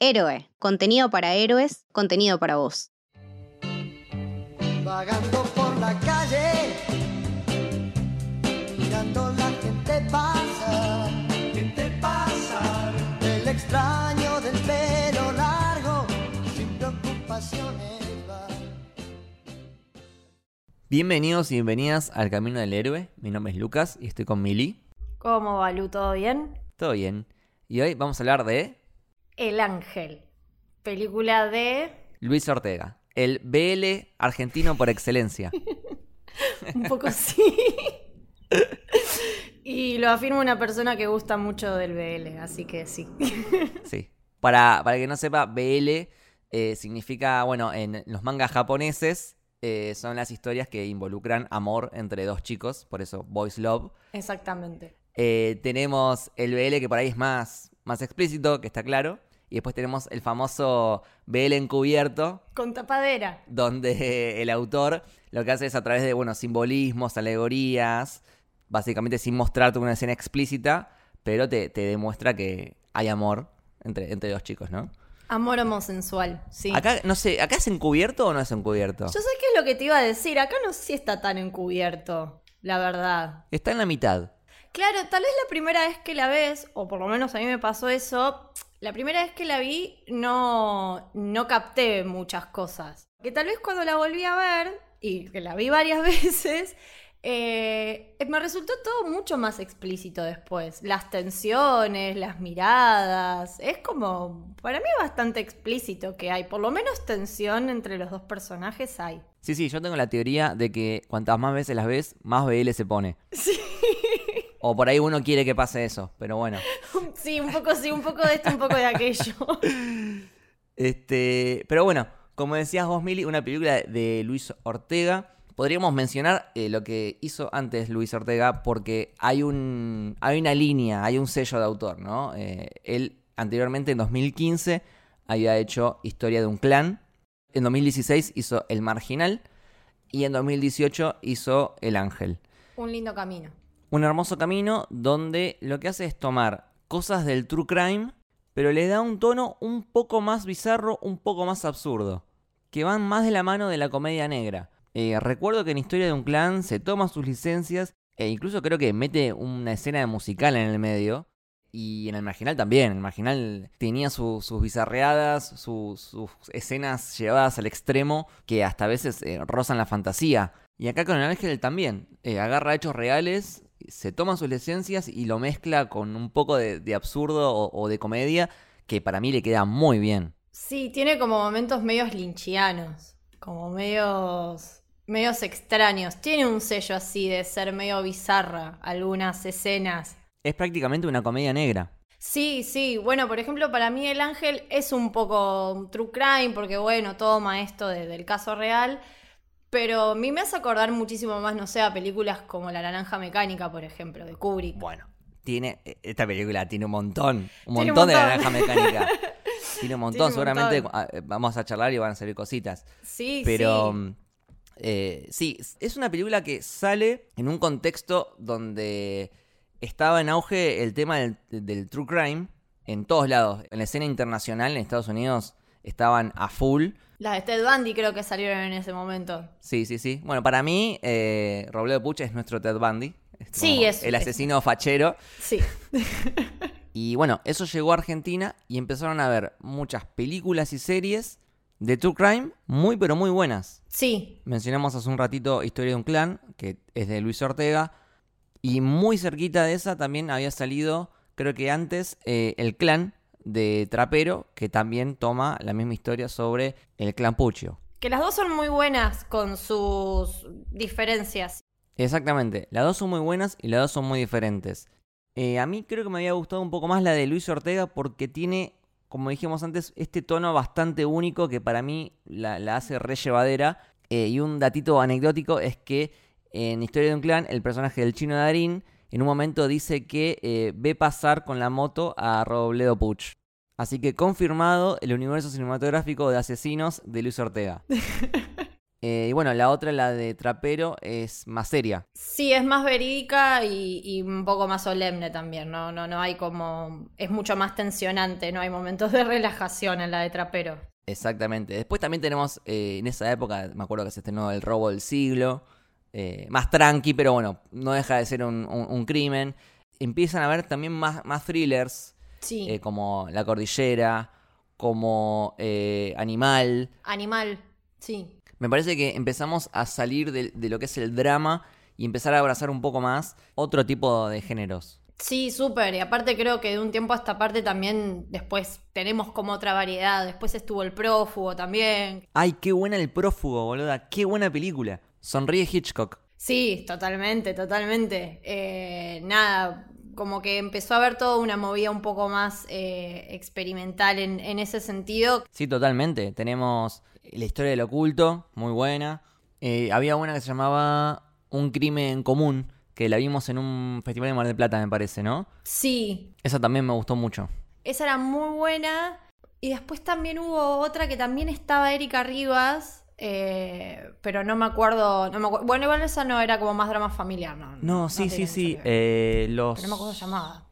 Héroe, contenido para héroes, contenido para vos. Vagando por la calle, mirando la gente pasar. Gente pasar. El extraño del pelo largo, sin preocupaciones va. Bienvenidos y bienvenidas al Camino del Héroe. Mi nombre es Lucas y estoy con Mili. ¿Cómo va, Lu? ¿Todo bien? Todo bien. Y hoy vamos a hablar de El Ángel, película de... Luis Ortega, el BL argentino por excelencia. Un poco sí. y lo afirma una persona que gusta mucho del BL, así que sí. Sí. Para, para el que no sepa, BL eh, significa, bueno, en los mangas japoneses eh, son las historias que involucran amor entre dos chicos, por eso Boys Love. Exactamente. Eh, tenemos el BL que por ahí es más, más explícito, que está claro. Y después tenemos el famoso BL encubierto, Con tapadera. donde el autor lo que hace es a través de, bueno, simbolismos, alegorías, básicamente sin mostrarte una escena explícita, pero te, te demuestra que hay amor entre, entre dos chicos, ¿no? Amor homosensual, sí. Acá, no sé, ¿acá es encubierto o no es encubierto? Yo sé qué es lo que te iba a decir. Acá no sé si está tan encubierto, la verdad. Está en la mitad. Claro, tal vez la primera vez que la ves, o por lo menos a mí me pasó eso, la primera vez que la vi no, no capté muchas cosas. Que tal vez cuando la volví a ver, y que la vi varias veces, eh, me resultó todo mucho más explícito después. Las tensiones, las miradas, es como, para mí bastante explícito que hay, por lo menos tensión entre los dos personajes hay. Sí, sí, yo tengo la teoría de que cuantas más veces las ves, más BL se pone. Sí. O por ahí uno quiere que pase eso, pero bueno. Sí, un poco sí, un poco de esto, un poco de aquello. Este, pero bueno, como decías vos, Mili, una película de Luis Ortega. Podríamos mencionar eh, lo que hizo antes Luis Ortega porque hay, un, hay una línea, hay un sello de autor, ¿no? Eh, él anteriormente, en 2015, había hecho Historia de un clan. En 2016 hizo El Marginal. Y en 2018 hizo El Ángel. Un lindo camino. Un hermoso camino donde lo que hace es tomar cosas del true crime, pero le da un tono un poco más bizarro, un poco más absurdo, que van más de la mano de la comedia negra. Eh, recuerdo que en Historia de un Clan se toma sus licencias e incluso creo que mete una escena de musical en el medio. Y en el marginal también, el marginal tenía su- sus bizarreadas, su- sus escenas llevadas al extremo que hasta a veces eh, rozan la fantasía. Y acá con el ángel también, eh, agarra hechos reales, se toma sus licencias y lo mezcla con un poco de, de absurdo o, o de comedia que para mí le queda muy bien. Sí, tiene como momentos medios linchianos, como medios, medios extraños. Tiene un sello así de ser medio bizarra algunas escenas. Es prácticamente una comedia negra. Sí, sí, bueno, por ejemplo, para mí El Ángel es un poco un true crime, porque bueno, toma esto de- del caso real, pero a mí me hace acordar muchísimo más, no sé, a películas como La Naranja Mecánica, por ejemplo, de Kubrick. Bueno, tiene esta película tiene un montón, un montón de montón. naranja mecánica. Tiene un montón, Tiene un seguramente montón. eh, vamos a charlar y van a salir cositas. Sí, Pero sí. mm, eh, sí, es una película que sale en un contexto donde estaba en auge el tema del, del true crime en todos lados. En la escena internacional en Estados Unidos estaban a full. Las de Ted Bundy creo que salieron en ese momento. Sí, sí, sí. Bueno, para mí, eh, Robledo Puch es nuestro Ted Bundy. Es Sí, es- El es- asesino fachero. Sí. Y bueno, eso llegó a Argentina y empezaron a ver muchas películas y series de True Crime muy pero muy buenas. Sí, Mencionamos hace un ratito Historia de un Clan, que es de Luis Ortega. Y muy cerquita de esa también había salido, creo que antes, eh, El Clan de Trapero, que también toma la misma historia sobre el clan Puccio. que las dos son muy buenas con sus diferencias. Exactamente, las dos son muy buenas y las dos son muy diferentes. Eh, a mí creo que me había gustado un poco más la de Luis Ortega porque tiene, como dijimos antes, este tono bastante único que para mí la, la hace re llevadera. Eh, y un datito anecdótico es que en Historia de un Clan, el personaje del chino Darín en un momento dice que eh, ve pasar con la moto a Robledo Puch. Así que confirmado el universo cinematográfico de asesinos de Luis Ortega. Eh, y bueno, la otra, la de Trapero, es más seria. Sí, es más verídica y, y un poco más solemne también, ¿no? No, no hay como. Es mucho más tensionante, no hay momentos de relajación en la de Trapero. Exactamente. Después también tenemos, eh, en esa época, me acuerdo que se estrenó El robo del siglo. eh, más tranqui, pero bueno, no deja de ser un, un- un crimen. Empiezan a haber también más, más thrillers, Sí. eh, como La Cordillera, como eh, Animal. Animal, sí. Me parece que empezamos a salir de, de lo que es el drama y empezar a abrazar un poco más otro tipo de géneros. Sí, súper. Y aparte creo que de un tiempo a esta parte también después tenemos como otra variedad. Después estuvo el prófugo también. Ay, qué buena el prófugo, boluda. Qué buena película. Sonríe Hitchcock. Sí, totalmente, totalmente. Eh, nada, como que empezó a haber toda una movida un poco más eh, experimental en, en ese sentido. Sí, totalmente. Tenemos la historia del oculto, muy buena. Eh, había una que se llamaba Un crimen común, que la vimos en un festival de Mar del Plata, me parece, ¿no? Sí, Esa también me gustó mucho. esa era muy buena. Y después también hubo otra que también estaba Erika Rivas. Eh, pero no me acuerdo, no me acuerdo. Bueno, igual esa no era como más drama familiar, ¿no? No, sí, sí, sí. eh, los... Pero no me acuerdo llamaba.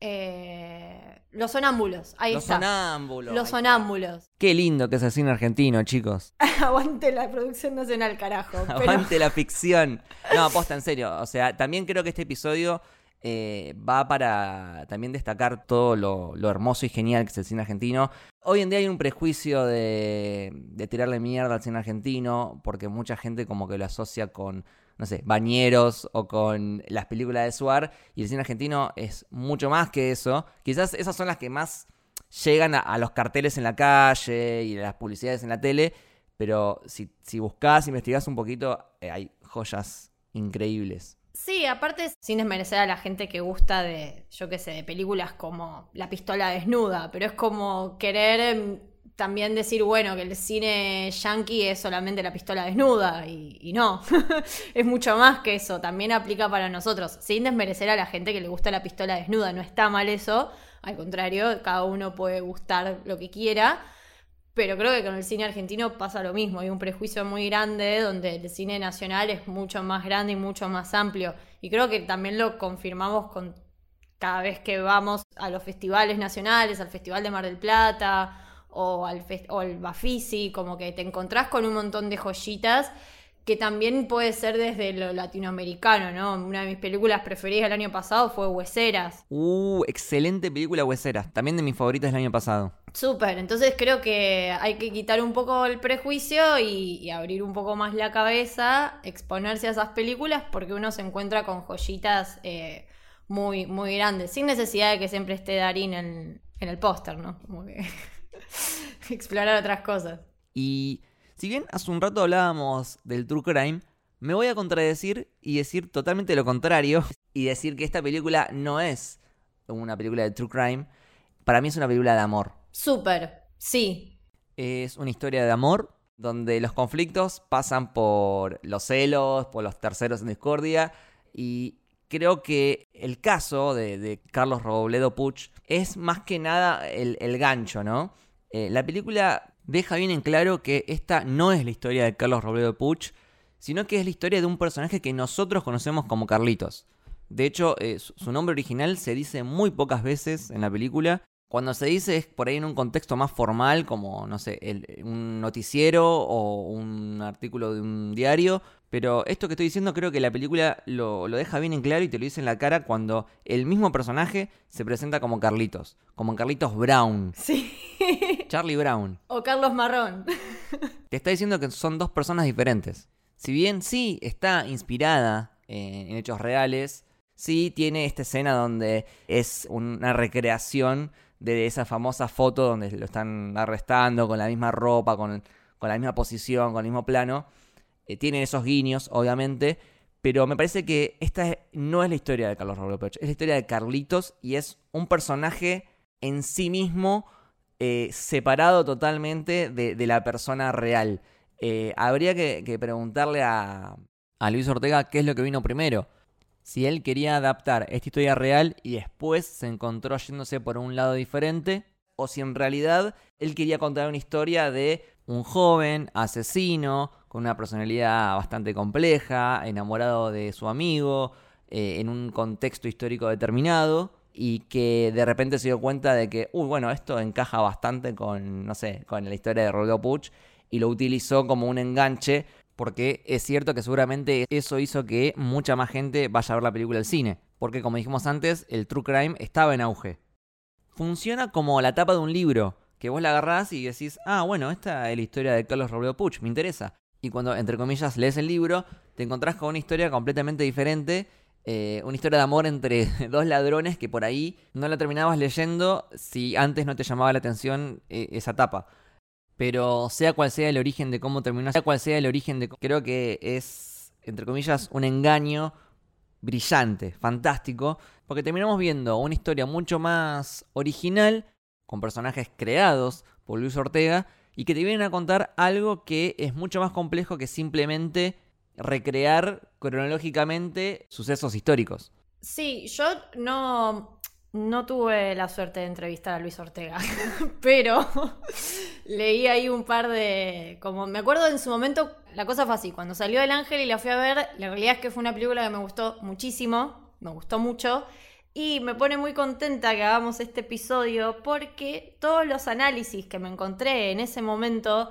Eh, los sonámbulos, ahí Los está. sonámbulos. Los está. sonámbulos. Qué lindo que es el cine argentino, chicos. Aguante la producción nacional, carajo. Pero- Aguante la ficción. No, aposta, en serio. O sea, también creo que este episodio eh, va para también destacar todo lo, hermoso y genial que es el cine argentino. Hoy en día hay un prejuicio de, tirarle mierda al cine argentino, porque mucha gente como que lo asocia con, no sé, bañeros o con las películas de Suar, y el cine argentino es mucho más que eso. Quizás esas son las que más llegan a, los carteles en la calle y a las publicidades en la tele, pero si, si buscás, investigás un poquito, eh, hay joyas increíbles. Sí, aparte, sin desmerecer a la gente que gusta de, yo qué sé, de películas como La pistola desnuda, pero es como querer em, también decir, bueno, que el cine yankee es solamente la pistola desnuda, y, y no, es mucho más que eso, también aplica para nosotros, sin desmerecer a la gente que le gusta la pistola desnuda, no está mal eso, al contrario, cada uno puede gustar lo que quiera. Pero creo que con el cine argentino pasa lo mismo. Hay un prejuicio muy grande donde el cine nacional es mucho más grande y mucho más amplio. Y creo que también lo confirmamos con cada vez que vamos a los festivales nacionales, al Festival de Mar del Plata o al, o al Bafisi, como que te encontrás con un montón de joyitas que también puede ser desde lo latinoamericano, ¿no? Una de mis películas preferidas del año pasado fue Hueseras. Uh, excelente película huesera. También de mis favoritas del año pasado. Súper, entonces creo que hay que quitar un poco el prejuicio y, y abrir un poco más la cabeza, exponerse a esas películas porque uno se encuentra con joyitas eh, muy, muy grandes, sin necesidad de que siempre esté Darín en, en el póster, ¿no? Como que explorar otras cosas. Y si bien hace un rato hablábamos del True Crime, me voy a contradecir y decir totalmente lo contrario y decir que esta película no es una película de True Crime. Para mí es una película de amor. Súper, sí, Es una historia de amor donde los conflictos pasan por los celos, por los terceros en discordia y creo que el caso de, de Carlos Robledo Puch es más que nada el, el gancho, ¿no? Eh, la película deja bien en claro que esta no es la historia de Carlos Robledo Puch, sino que es la historia de un personaje que nosotros conocemos como Carlitos. De hecho, eh, su nombre original se dice muy pocas veces en la película. Cuando se dice es por ahí en un contexto más formal, como, no sé, un noticiero o un artículo de un diario. Pero esto que estoy diciendo creo que la película lo, lo deja bien en claro y te lo dice en la cara cuando el mismo personaje se presenta como Carlitos, como Carlitos Brown, sí. Charlie Brown. o Carlos Marrón. Te está diciendo que son dos personas diferentes. Si bien sí está inspirada eh, en hechos reales, sí tiene esta escena donde es una recreación de esa famosa foto donde lo están arrestando con la misma ropa, con, con la misma posición, con el mismo plano. Eh, tienen esos guiños, obviamente, pero me parece que esta no es la historia de Carlos Robles Pech, es la historia de Carlitos y es un personaje en sí mismo eh, separado totalmente de, la persona real. Eh, habría que, que preguntarle a, a Luis Ortega qué es lo que vino primero. Si él quería adaptar esta historia real y después se encontró yéndose por un lado diferente, o si en realidad él quería contar una historia de un joven asesino con una personalidad bastante compleja, enamorado de su amigo, eh, en un contexto histórico determinado y que de repente se dio cuenta de que, uy, bueno, esto encaja bastante con, no sé, con la historia de Rodrigo Puch y lo utilizó como un enganche porque es cierto que seguramente eso hizo que mucha más gente vaya a ver la película al cine, porque como dijimos antes, el true crime estaba en auge. Funciona como la tapa de un libro, que vos la agarrás y decís, ah, bueno, esta es la historia de Carlos Robledo Puch, me interesa. Y cuando, entre comillas, lees el libro, te encontrás con una historia completamente diferente, eh, una historia de amor entre dos ladrones que por ahí no la terminabas leyendo si antes no te llamaba la atención eh, esa tapa. Pero sea cual sea el origen de cómo terminó, sea cual sea el origen de... Creo que es, entre comillas, un engaño brillante, fantástico, porque terminamos viendo una historia mucho más original, con personajes creados por Luis Ortega, y que te vienen a contar algo que es mucho más complejo que simplemente recrear cronológicamente sucesos históricos. Sí, yo no, no tuve la suerte de entrevistar a Luis Ortega, pero leí ahí un par de... Como me acuerdo en su momento, la cosa fue así, cuando salió El Ángel y la fui a ver, la realidad es que fue una película que me gustó muchísimo, me gustó mucho, y me pone muy contenta que hagamos este episodio porque todos los análisis que me encontré en ese momento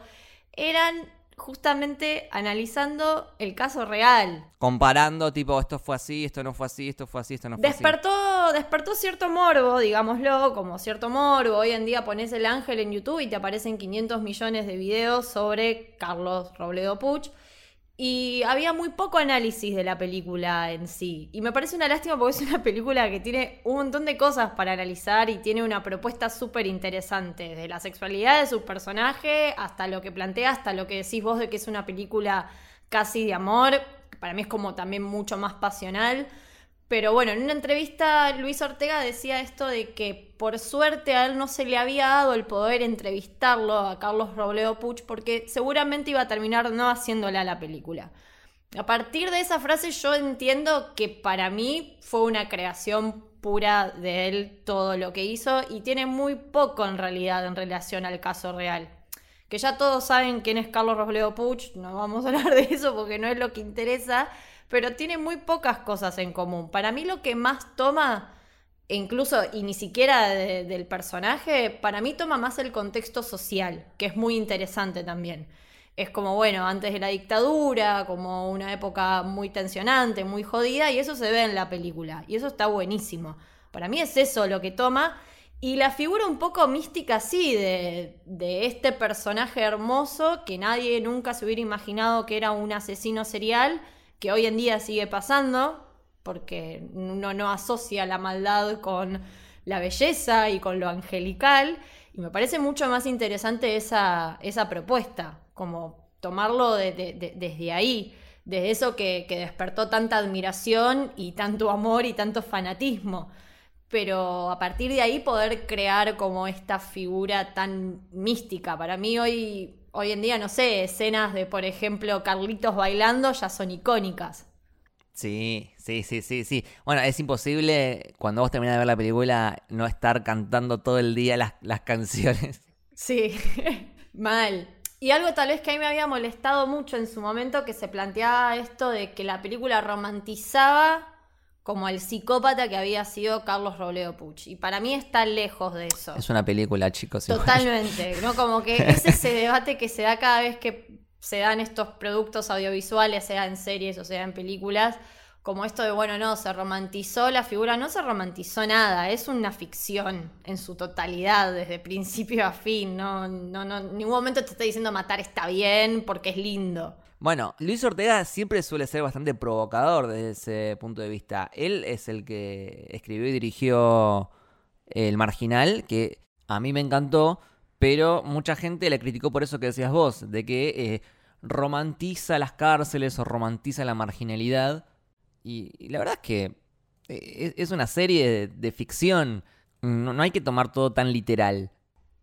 eran justamente analizando el caso real. Comparando, tipo, esto fue así, esto no fue así, esto fue así, esto no fue despertó, así. Despertó cierto morbo, digámoslo, como cierto morbo. Hoy en día pones el ángel en YouTube y te aparecen 500 millones de videos sobre Carlos Robledo Puch. Y había muy poco análisis de la película en sí. Y me parece una lástima porque es una película que tiene un montón de cosas para analizar y tiene una propuesta súper interesante. Desde la sexualidad de su personaje hasta lo que plantea, hasta lo que decís vos de que es una película casi de amor. Para mí es como también mucho más pasional. Pero bueno, en una entrevista Luis Ortega decía esto de que por suerte a él no se le había dado el poder entrevistarlo a Carlos Robledo Puch porque seguramente iba a terminar no haciéndole a la película. A partir de esa frase yo entiendo que para mí fue una creación pura de él todo lo que hizo y tiene muy poco en realidad en relación al caso real. Que ya todos saben quién es Carlos Robledo Puch, no vamos a hablar de eso porque no es lo que interesa pero tiene muy pocas cosas en común. Para mí lo que más toma, incluso y ni siquiera del personaje, para mí toma más el contexto social, que es muy interesante también. Es como, bueno, antes de la dictadura, como una época muy tensionante, muy jodida, y eso se ve en la película. Y eso está buenísimo. Para mí es eso lo que toma. Y la figura un poco mística, sí, de, de, este personaje hermoso que nadie nunca se hubiera imaginado que era un asesino serial que hoy en día sigue pasando, porque uno no asocia la maldad con la belleza y con lo angelical, y me parece mucho más interesante esa, esa propuesta, como tomarlo desde ahí, desde eso que, que despertó tanta admiración y tanto amor y tanto fanatismo pero a partir de ahí poder crear como esta figura tan mística. Para mí hoy hoy en día, no sé, escenas de, por ejemplo, Carlitos bailando ya son icónicas. Sí, sí, sí, sí, sí. Bueno, es imposible cuando vos terminás de ver la película no estar cantando todo el día las, las canciones. Sí, mal. Y algo tal vez que a mí me había molestado mucho en su momento que se planteaba esto de que la película romantizaba como el psicópata que había sido Carlos Robledo Puch. Y para mí está lejos de eso. Es una película, chicos. Totalmente, ¿no? Como que es ese debate que se da cada vez que se dan estos productos audiovisuales, sea en series o sea en películas, como esto de, bueno, no, se romantizó la figura, no se romantizó nada, es una ficción en su totalidad, desde principio a fin, no, no, no, en ningún momento te está diciendo matar está bien porque es lindo. Bueno, Luis Ortega siempre suele ser bastante provocador desde ese punto de vista. Él es el que escribió y dirigió El Marginal, que a mí me encantó, pero mucha gente le criticó por eso que decías vos, de que eh, romantiza las cárceles o romantiza la marginalidad. Y, la verdad es que eh, es una serie de, ficción, no, hay que tomar todo tan literal.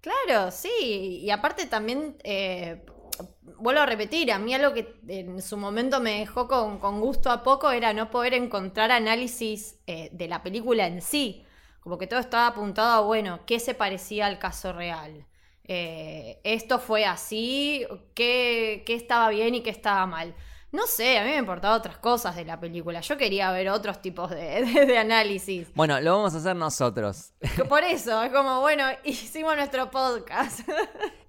Claro, sí, y aparte también eh, vuelvo a repetir, a mí algo que en su momento me dejó con, gusto a poco era no poder encontrar análisis eh, de la película en sí. Como que todo estaba apuntado a, bueno, qué se parecía al caso real. eh, esto fue así, qué, qué estaba bien y qué estaba mal. No sé, a mí me importaban otras cosas de la película. Yo quería ver otros tipos de, de- de análisis. Bueno, lo vamos a hacer nosotros. Por eso, es como, bueno, hicimos nuestro podcast.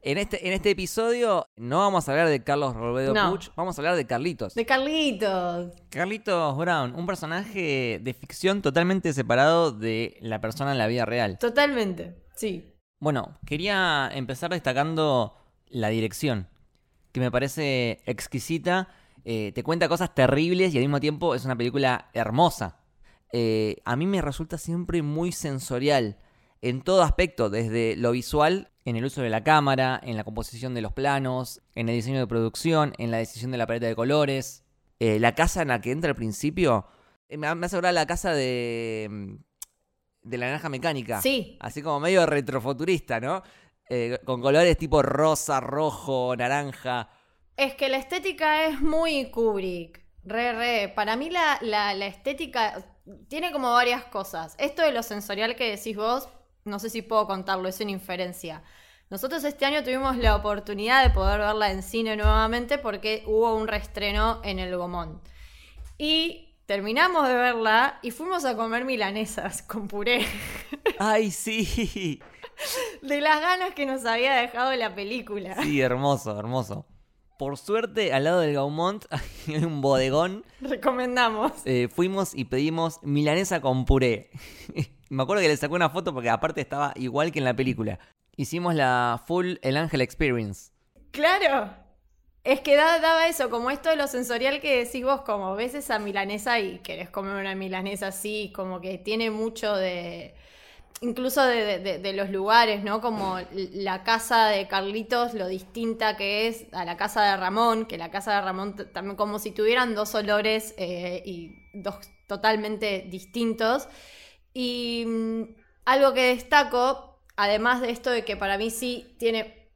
En este, en este episodio no vamos a hablar de Carlos Robledo No. Puch, vamos a hablar de Carlitos. De Carlitos. Carlitos Brown, un personaje de ficción totalmente separado de la persona en la vida real. Totalmente, sí. Bueno, quería empezar destacando la dirección, que me parece exquisita. Eh, te cuenta cosas terribles y al mismo tiempo es una película hermosa. Eh, a mí me resulta siempre muy sensorial en todo aspecto, desde lo visual, en el uso de la cámara, en la composición de los planos, en el diseño de producción, en la decisión de la paleta de colores. Eh, la casa en la que entra al principio, me hace acordar la casa de, mm, de la naranja mecánica. Sí. Así como medio retrofuturista, ¿no? Eh, con colores tipo rosa, rojo, naranja. Es que la estética es muy Kubrick. Re, re. Para mí la, la- la estética tiene como varias cosas. Esto de lo sensorial que decís vos, no sé si puedo contarlo, es una inferencia. Nosotros este año tuvimos la oportunidad de poder verla en cine nuevamente porque hubo un reestreno en el Gomón. Y terminamos de verla y fuimos a comer milanesas con puré. ¡Ay, sí! De las ganas que nos había dejado la película. Sí, hermoso, hermoso. Por suerte, al lado del Gaumont hay un bodegón. Recomendamos. Eh, fuimos y pedimos milanesa con puré. Me acuerdo que le sacó una foto porque aparte estaba igual que en la película. Hicimos la full El Ángel Experience. Claro. Es que da- daba eso, como esto de lo sensorial que decís vos, como ves esa milanesa y querés comer una milanesa así, como que tiene mucho de... Incluso de, los lugares, ¿no? Como la casa de Carlitos, lo distinta que es a la casa de Ramón, que la casa de Ramón también como si tuvieran dos olores eh, y dos totalmente distintos. Y mm, algo que destaco, además de esto de que para mí sí tiene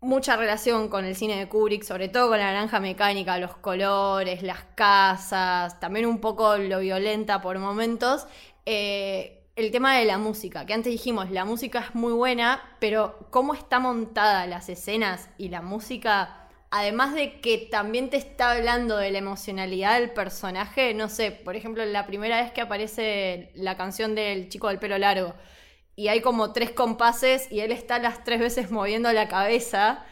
mucha relación con el cine de Kubrick, sobre todo con la naranja mecánica, los colores, las casas, también un poco lo violenta por momentos. eh, el tema de la música, que antes dijimos, la música es muy buena, pero cómo está montada las escenas y la música, además de que también te está hablando de la emocionalidad del personaje, no sé, por ejemplo, la primera vez que aparece la canción del chico del pelo largo, y hay como tres compases y él está las tres veces moviendo la cabeza.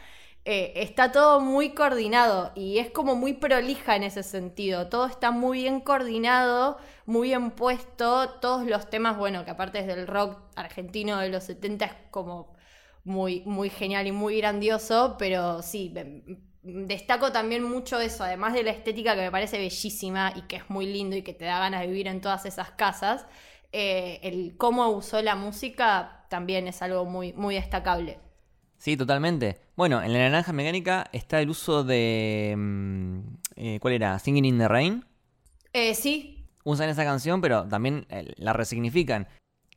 Eh, está todo muy coordinado y es como muy prolija en ese sentido. Todo está muy bien coordinado, muy bien puesto. Todos los temas, bueno, que aparte es del rock argentino de los 70 es como muy, muy genial y muy grandioso, pero sí, me- destaco también mucho eso, además de la estética que me parece bellísima y que es muy lindo y que te da ganas de vivir en todas esas casas, eh, el cómo usó la música también es algo muy, muy destacable. Sí, totalmente. Bueno, en la naranja mecánica está el uso de... mm, eh, ¿Cuál era? Singing in the Rain. Eh, sí, Usan esa canción, pero también eh, la resignifican.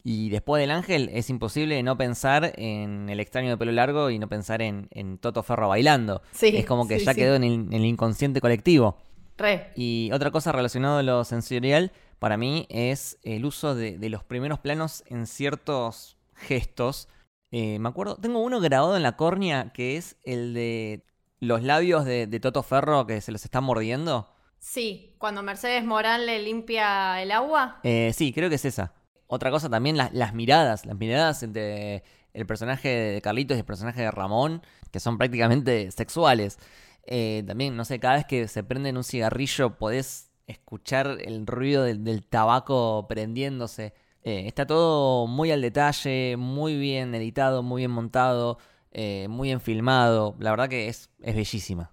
Y después del ángel es imposible no pensar en el extraño de pelo largo y no pensar en, en Toto Ferro bailando. Sí, es como que sí, ya sí. quedó en el, en el inconsciente colectivo. re. Y otra cosa relacionada a lo sensorial, para mí, es el uso de, de los primeros planos en ciertos gestos. Eh, me acuerdo, tengo uno grabado en la córnea que es el de los labios de, de Toto Ferro que se los está mordiendo. Sí, cuando Mercedes Morán le limpia el agua. Eh, sí, creo que es esa. Otra cosa también, las, las miradas. Las miradas entre el personaje de Carlitos y el personaje de Ramón, que son prácticamente sexuales. Eh, también, no sé, cada vez que se prenden un cigarrillo podés escuchar el ruido del, del tabaco prendiéndose. Eh, está todo muy al detalle, muy bien editado, muy bien montado, eh, muy bien filmado. La verdad que es, es bellísima.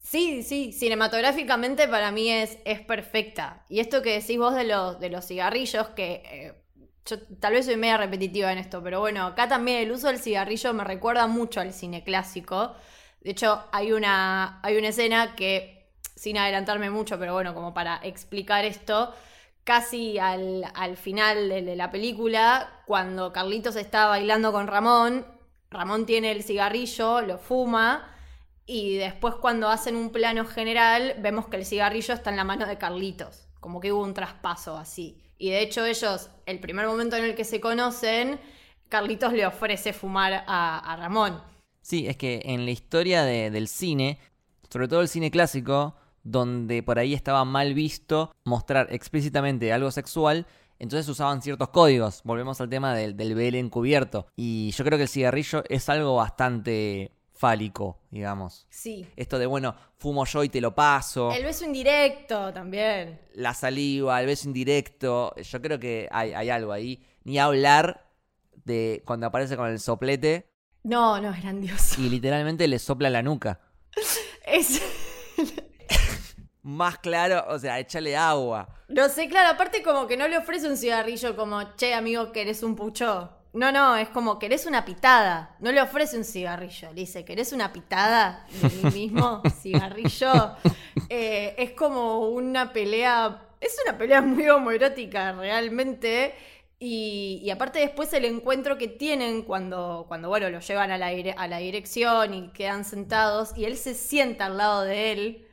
Sí, sí, cinematográficamente para mí es, es perfecta. Y esto que decís vos de los, de los cigarrillos, que eh, yo tal vez soy media repetitiva en esto, pero bueno, acá también el uso del cigarrillo me recuerda mucho al cine clásico. De hecho, hay una, hay una escena que, sin adelantarme mucho, pero bueno, como para explicar esto, casi al, al final de, la película, cuando Carlitos está bailando con Ramón, Ramón tiene el cigarrillo, lo fuma. Y después cuando hacen un plano general, vemos que el cigarrillo está en la mano de Carlitos. Como que hubo un traspaso así. Y de hecho ellos, el primer momento en el que se conocen, Carlitos le ofrece fumar a, Ramón. Sí, es que en la historia de- del cine, sobre todo el cine clásico, donde por ahí estaba mal visto mostrar explícitamente algo sexual, entonces usaban ciertos códigos. Volvemos al tema del, del BL encubierto. Y yo creo que el cigarrillo es algo bastante fálico, digamos. Sí. Esto de, bueno, fumo yo y te lo paso. El beso indirecto también. La saliva, el beso indirecto. Yo creo que hay, hay algo ahí. Ni hablar de cuando aparece con el soplete No, no, es grandioso. y literalmente le sopla la nuca. Es... Más claro, o sea, échale agua. No sé, claro, aparte como que no le ofrece un cigarrillo como, che, amigo, ¿querés un pucho? No, no, es como, ¿querés una pitada? No le ofrece un cigarrillo, le dice, ¿querés una pitada de mí mismo? Cigarrillo. Eh, es como una pelea, es una pelea muy homoerótica realmente. Y, y aparte después el encuentro que tienen cuando, cuando bueno, lo llevan a la, a la dirección y quedan sentados y él se sienta al lado de él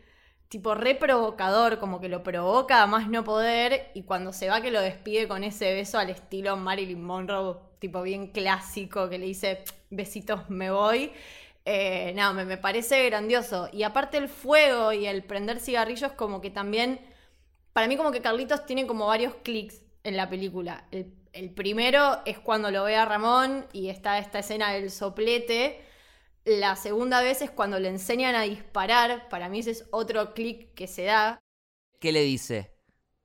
tipo re provocador, como que lo provoca a más no poder, y cuando se va que lo despide con ese beso al estilo Marilyn Monroe, tipo bien clásico, que le dice besitos, me voy. Eh, no, me, me parece grandioso. Y aparte el fuego y el prender cigarrillos como que también, para mí como que Carlitos tiene como varios clics en la película. El, el primero es cuando lo ve a Ramón y está esta escena del soplete. La segunda vez es cuando le enseñan a disparar. Para mí ese es otro clic que se da. ¿Qué le dice?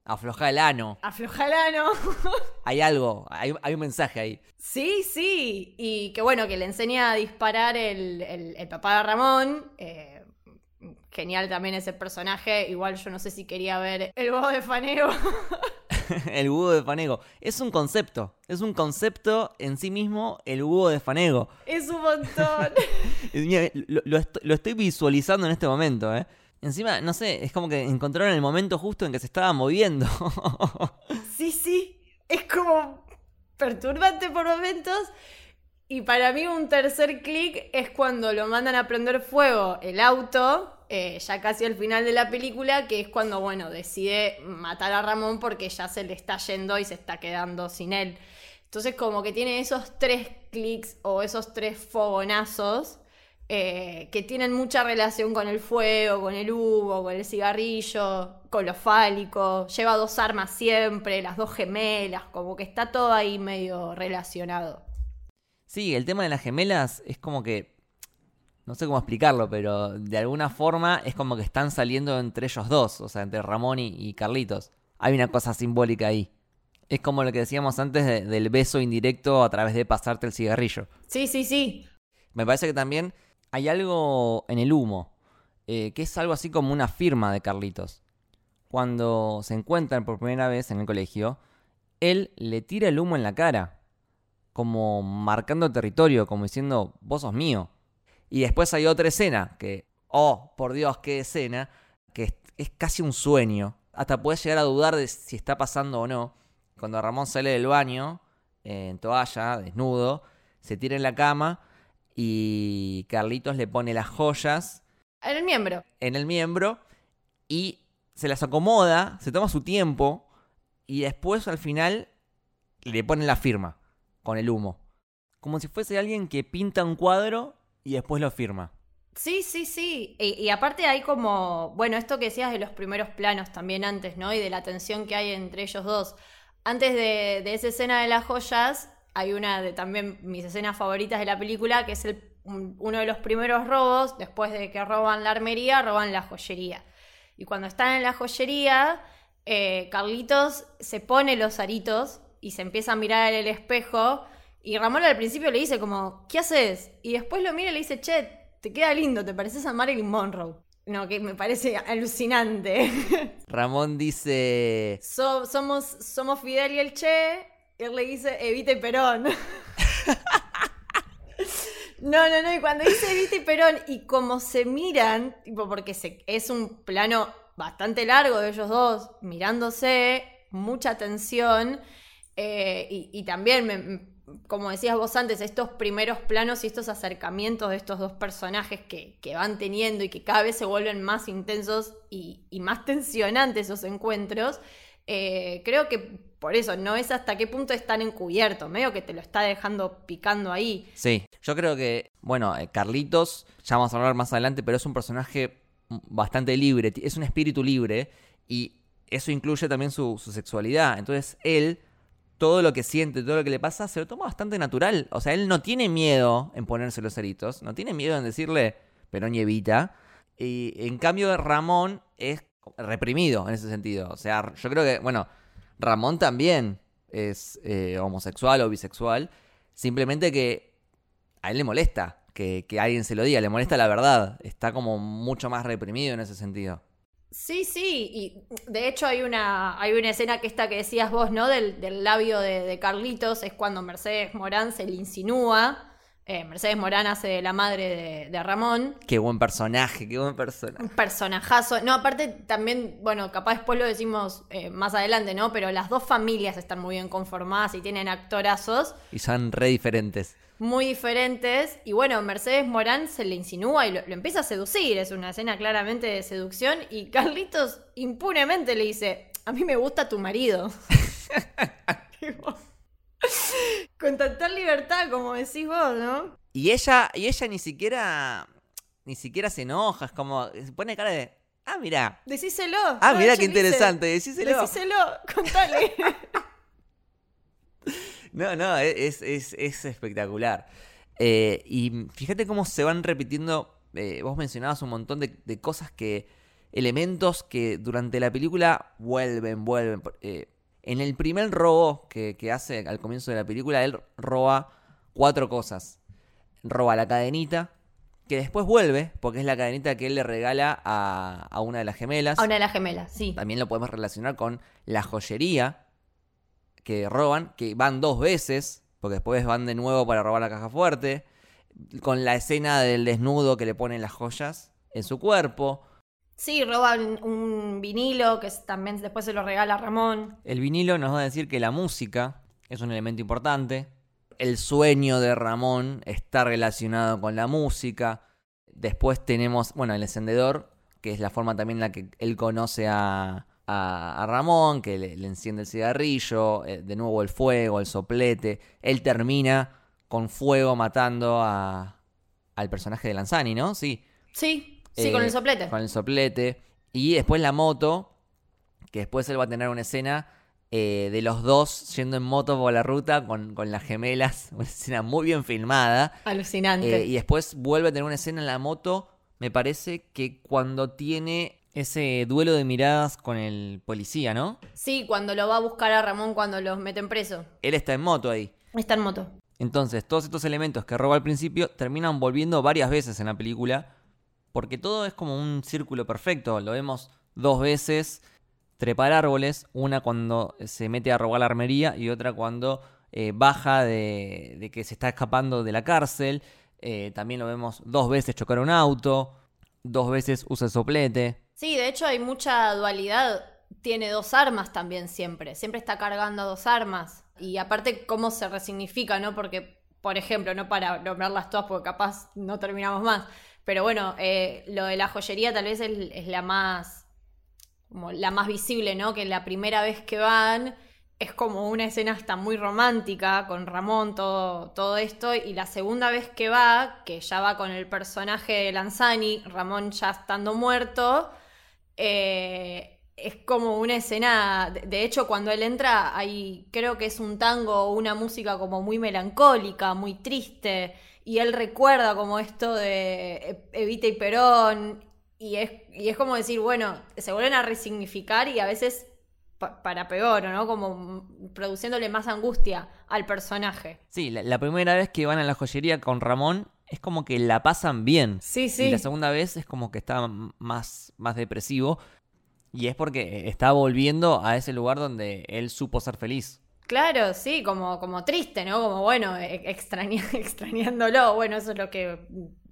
Afloja el ano. Aflojalano. Hay algo, hay, hay un mensaje ahí. sí, sí. Y que bueno, que le enseña a disparar el, el- el papá de Ramón. Eh, genial también ese personaje. Igual yo no sé si quería ver el bobo de Faneo. el búho de Fanego. Es un concepto, es un concepto en sí mismo el búho de Fanego. es un montón. Mira, Lo, lo est- lo estoy visualizando en este momento, ¿eh? Encima, no sé, es como que encontraron el momento justo en que se estaba moviendo. Sí, sí. Es como perturbante por momentos. Y para mí un tercer clic es cuando lo mandan a prender fuego el auto, eh, ya casi al final de la película, que es cuando, bueno, decide matar a Ramón porque ya se le está yendo y se está quedando sin él. Entonces como que tiene esos tres clics o esos tres fogonazos eh, que tienen mucha relación con el fuego, con el humo, con el cigarrillo, con lo fálico. Lleva dos armas siempre, las dos gemelas, como que está todo ahí medio relacionado. sí, el tema de las gemelas es como que. No sé cómo explicarlo, pero de alguna forma es como que están saliendo entre ellos dos, o sea, entre Ramón y, y Carlitos. Hay una cosa simbólica ahí. Es como lo que decíamos antes de- del beso indirecto a través de pasarte el cigarrillo. Sí, sí, sí. Me parece que también hay algo en el humo, eh, que es algo así como una firma de Carlitos. Cuando se encuentran por primera vez en el colegio, él le tira el humo en la cara, como marcando territorio, como diciendo, vos sos mío. Y después hay otra escena, que, oh, por Dios, qué escena, que es, es casi un sueño. Hasta puedes llegar a dudar de si está pasando o no. Cuando Ramón sale del baño, eh, en toalla, desnudo, se tira en la cama y Carlitos le pone las joyas En el miembro. en el miembro y se las acomoda, se toma su tiempo y después al final le pone la firma con el humo. Como si fuese alguien que pinta un cuadro y después lo firma. Sí, sí, sí. Y, aparte hay como, bueno, esto que decías de los primeros planos también antes, ¿no? Y de la tensión que hay entre ellos dos. Antes de, de esa escena de las joyas, hay una de también mis escenas favoritas de la película, que es el, un- uno de los primeros robos, después de que roban la armería, roban la joyería. Y cuando están en la joyería, eh, Carlitos se pone los aritos y se empieza a mirar en el espejo. Y Ramón al principio le dice como, ¿qué haces? Y después lo mira y le dice, che, te queda lindo, te pareces a Marilyn Monroe. No, que me parece alucinante. Ramón dice... So- somos, somos Fidel y el Che. Y él le dice Evita y Perón. No, no, no. Y cuando dice Evita y Perón, y como se miran, tipo, porque se, es un plano bastante largo de ellos dos, mirándose, mucha tensión. eh, y, y también, me- como decías vos antes, estos primeros planos y estos acercamientos de estos dos personajes que, que van teniendo y que cada vez se vuelven más intensos y, más tensionantes esos encuentros, eh, creo que por eso, no es hasta qué punto están encubiertos, medio que te lo está dejando picando ahí. Sí, yo creo que, bueno, eh, Carlitos, ya vamos a hablar más adelante, pero es un personaje bastante libre, es un espíritu libre y eso incluye también su sexualidad. Entonces él, todo lo que siente, todo lo que le pasa, se lo toma bastante natural. O sea, él no tiene miedo en ponerse los eritos, no tiene miedo en decirle Perón y Evita. Y en cambio Ramón es reprimido en ese sentido. O sea, yo creo que, bueno, Ramón también es eh, homosexual o bisexual. Simplemente que a él le molesta que, que alguien se lo diga, le molesta la verdad. Está como mucho más reprimido en ese sentido. Sí, sí, y de hecho hay una, hay una escena que esta que decías vos, ¿no? Del, del labio de, de Carlitos, es cuando Mercedes Morán se le insinúa. Eh, Mercedes Morán hace de la madre de, de Ramón. Qué buen personaje, qué buen personaje. Un personajazo. No, aparte también, bueno, capaz después lo decimos eh, más adelante, ¿no? Pero las dos familias están muy bien conformadas y tienen actorazos Y son re diferentes. Muy diferentes. Y bueno, Mercedes Morán se le insinúa y lo, lo empieza a seducir. Es una escena claramente de seducción. Y Carlitos impunemente le dice: A mí me gusta tu marido. Con tanta libertad, como decís vos, ¿no? Y ella, y ella ni siquiera. Ni siquiera se enoja, es como. Se pone cara de. Ah, mira. Decíselo. Ah, yo qué interesante. Decíselo. Decíselo, contale. No, no, e, es, es, es espectacular. Eh, y fíjate cómo se van repitiendo. eh, vos mencionabas un montón de, de cosas que. elementos que durante la película vuelven, vuelven. Eh, en el primer robo que, que hace al comienzo de la película, él roba cuatro cosas. Roba la cadenita, que después vuelve, porque es la cadenita que él le regala a, a una de las gemelas. A una de las gemelas, sí. También lo podemos relacionar con la joyería que roban, que van dos veces, porque después van de nuevo para robar la caja fuerte. Con la escena del desnudo que le ponen las joyas en su cuerpo. Sí, roban un vinilo que también después se lo regala a Ramón. El vinilo nos va a decir que la música es un elemento importante. El sueño de Ramón está relacionado con la música. Después tenemos, bueno, el encendedor, que es la forma también en la que él conoce a, a- a Ramón, que le, le enciende el cigarrillo, eh, de nuevo el fuego, el soplete. Él termina con fuego matando a, al personaje de Lanzani, ¿no? Sí. Sí, sí, Eh, con el soplete. Con el soplete. Y después la moto, que después él va a tener una escena eh, de los dos yendo en moto por la ruta con, con las gemelas. Una escena muy bien filmada. Alucinante. Eh, y después vuelve a tener una escena en la moto, me parece que cuando tiene ese duelo de miradas con el policía, ¿no? Sí, cuando lo va a buscar a Ramón cuando los meten preso. Él está en moto ahí. Está en moto. Entonces, todos estos elementos que roba al principio terminan volviendo varias veces en la película, porque todo es como un círculo perfecto. Lo vemos dos veces trepar árboles, una cuando se mete a robar la armería y otra cuando eh, baja de, de que se está escapando de la cárcel. Eh, también lo vemos dos veces chocar un auto, dos veces usa el soplete. Sí, de hecho hay mucha dualidad. Tiene dos armas también siempre. Siempre está cargando dos armas. Y aparte cómo se resignifica, ¿no? Porque, por ejemplo, no para nombrarlas todas porque capaz no terminamos más. Pero bueno, eh, lo de la joyería tal vez es, es la más como la más visible, ¿no? Que la primera vez que van es como una escena hasta muy romántica con Ramón, todo, todo esto, y la segunda vez que va, que ya va con el personaje de Lanzani, Ramón ya estando muerto, eh, es como una escena, de, hecho cuando él entra, hay, creo que es un tango o una música como muy melancólica, muy triste, y él recuerda como esto de Evita y Perón, y es, y es como decir, bueno, se vuelven a resignificar y a veces pa- para peor, ¿no? Como produciéndole más angustia al personaje. Sí, la, la primera vez que van a la joyería con Ramón es como que la pasan bien. Sí, Y la segunda vez es como que está más, más depresivo. Y es porque está volviendo a ese lugar donde él supo ser feliz. Claro, sí, como, como triste, ¿no? Como bueno, e- extraña- extrañándolo. Bueno, eso es lo que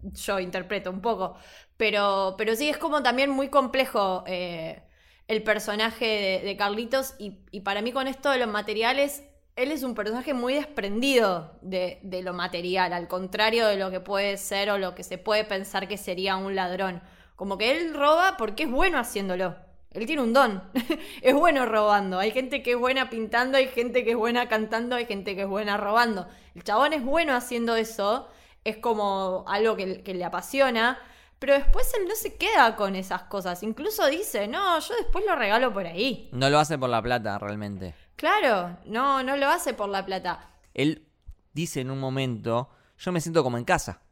yo interpreto un poco. Pero, pero sí, es como también muy complejo eh, el personaje de, Carlitos. Y, y para mí, con esto de los materiales, él es un personaje muy desprendido de, de lo material, al contrario de lo que puede ser o lo que se puede pensar que sería un ladrón. Como que él roba porque es bueno haciéndolo. Él tiene un don. es bueno robando. Hay gente que es buena pintando, hay gente que es buena cantando, hay gente que es buena robando. El chabón es bueno haciendo eso. Es como algo que le apasiona. Pero después él no se queda con esas cosas. Incluso dice, no, yo después lo regalo por ahí. No lo hace por la plata, realmente. Claro, no, no lo hace por la plata. Él dice en un momento, yo me siento como en casa.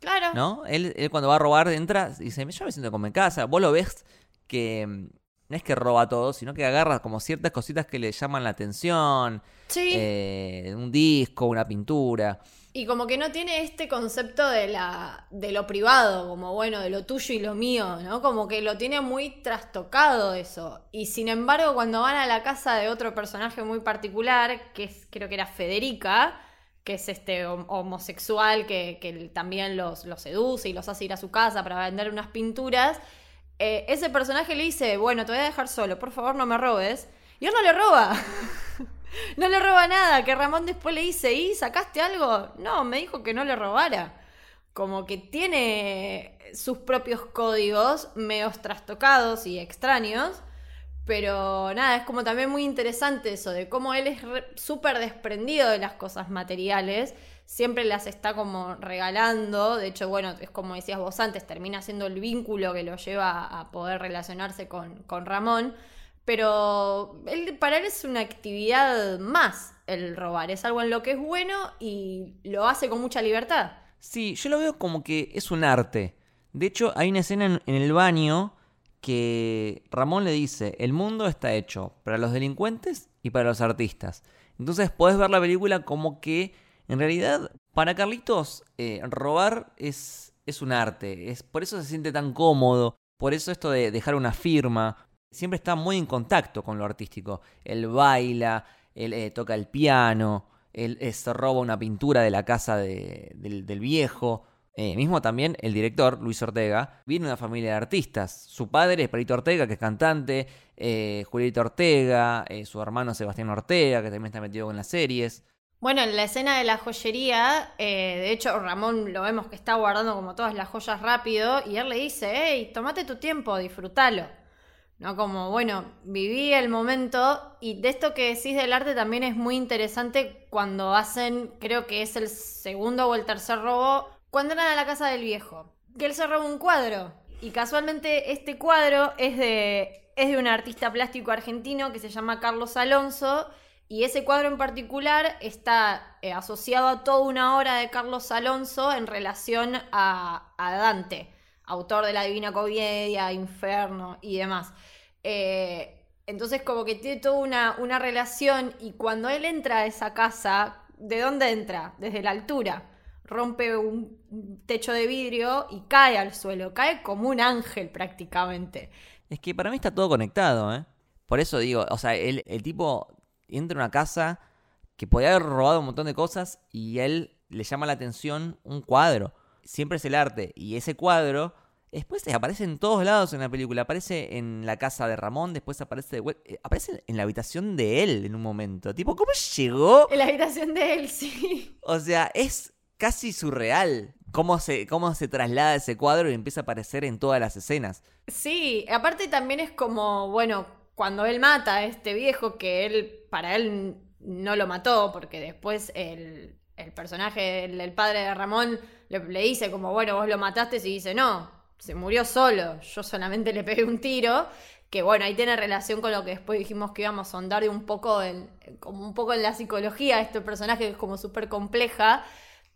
Claro. ¿No? Él, él cuando va a robar entra y dice, yo me siento como en casa. Vos lo ves que mm, no es que roba todo, sino que agarra como ciertas cositas que le llaman la atención. Sí. eh, un disco, una pintura. Y como que no tiene este concepto de la de lo privado, como bueno, de lo tuyo y lo mío, ¿no? Como que lo tiene muy trastocado eso. Y sin embargo, cuando van a la casa de otro personaje muy particular, que es, creo que era Federica, que es este hom- homosexual que, que también los, los seduce y los hace ir a su casa para vender unas pinturas, eh, ese personaje le dice, bueno, te voy a dejar solo, por favor no me robes. Y él no le roba. No le roba nada, que Ramón después le dice, ¿y sacaste algo? No, me dijo que no le robara. Como que tiene sus propios códigos, medios trastocados y extraños. Pero nada, es como también muy interesante eso, de cómo él es súper desprendido de las cosas materiales, siempre las está como regalando, de hecho, bueno, es como decías vos antes, termina siendo el vínculo que lo lleva a poder relacionarse con, con Ramón, pero él, para él es una actividad más el robar, es algo en lo que es bueno y lo hace con mucha libertad. Sí, yo lo veo como que es un arte. De hecho, hay una escena en, el baño que Ramón le dice, el mundo está hecho para los delincuentes y para los artistas. Entonces puedes ver la película como que, en realidad, para Carlitos, eh, robar es, es un arte. Es, por eso se siente tan cómodo. Por eso esto de dejar una firma. Siempre está muy en contacto con lo artístico. Él baila, él eh, toca el piano, él eh, se roba una pintura de la casa de- del, viejo. Eh, mismo también el director, Luis Ortega, viene de una familia de artistas. Su padre es Perito Ortega, que es cantante, Julieta Ortega, su hermano Sebastián Ortega, que también está metido con las series. Bueno, en la escena de la joyería, de hecho Ramón lo vemos que está guardando como todas las joyas rápido y él le dice, hey, tomate tu tiempo, disfrútalo. ¿No? Como, bueno, viví el momento y de esto que decís del arte también es muy interesante cuando hacen, creo que es el segundo o el tercer robo, cuando entran a la casa del viejo, que él se roba un cuadro y casualmente este cuadro es de, es de un artista plástico argentino que se llama Carlos Alonso y ese cuadro en particular está eh, asociado a toda una obra de Carlos Alonso en relación a, a Dante, autor de la Divina Comedia, Inferno y demás. Eh, entonces como que tiene toda una, una relación y cuando él entra a esa casa, ¿de dónde entra? Desde la altura. Rompe un techo de vidrio y cae al suelo, cae como un ángel prácticamente. Es que para mí está todo conectado, ¿eh? Por eso digo, o sea, el, el tipo entra a una casa que podía haber robado un montón de cosas y él le llama la atención un cuadro. Siempre es el arte. Y ese cuadro después aparece en todos lados en la película. Aparece en la casa de Ramón, después aparece de eh, aparece en la habitación de él en un momento. Tipo, ¿cómo llegó? En la habitación de él, sí. O sea, es casi surreal cómo se, cómo se traslada ese cuadro y empieza a aparecer en todas las escenas. Sí, aparte también es como, bueno, cuando él mata a este viejo, que él, para él no lo mató, porque después el, el personaje, el, el padre de Ramón, le, le dice como, bueno, vos lo mataste, y dice, no, se murió solo, yo solamente le pegué un tiro, que bueno, ahí tiene relación con lo que después dijimos que íbamos a sondar de un poco en, como un poco en la psicología de este personaje que es como súper compleja,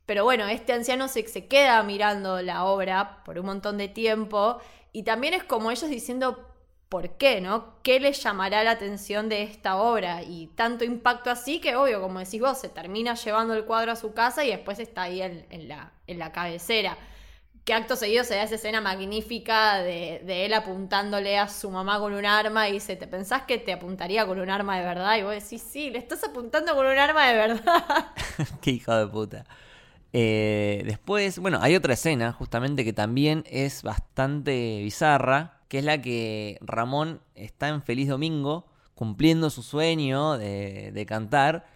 pero bueno, este anciano se, se queda mirando la obra por un montón de tiempo y también es como ellos diciendo por qué, ¿no? ¿Qué les llamará la atención de esta obra? Y tanto impacto así que, obvio, como decís vos, se termina llevando el cuadro a su casa y después está ahí en la, en la cabecera. Que acto seguido se da esa escena magnífica de, él apuntándole a su mamá con un arma y dice, ¿te pensás que te apuntaría con un arma de verdad? Y vos decís, sí, le estás apuntando con un arma de verdad. Qué hijo de puta. Eh, después, bueno, hay otra escena justamente que también es bastante bizarra, que es la que Ramón está en Feliz Domingo cumpliendo su sueño de, de cantar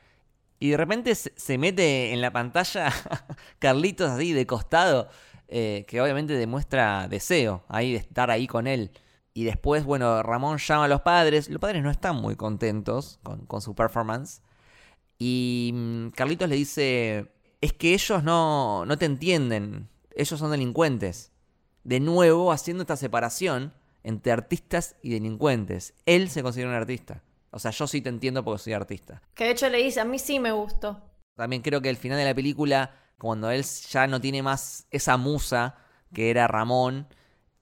y de repente se, se mete en la pantalla Carlitos así de costado, eh, que obviamente demuestra deseo ahí de estar ahí con él. Y después, bueno, Ramón llama a los padres. Los padres no están muy contentos con, con su performance. Y mm, Carlitos le dice, es que ellos no, no te entienden. Ellos son delincuentes. De nuevo, haciendo esta separación entre artistas y delincuentes. Él se considera un artista. O sea, yo sí te entiendo porque soy artista. Que de hecho le dice, a mí sí me gustó. También creo que el final de la película, cuando él ya no tiene más esa musa que era Ramón,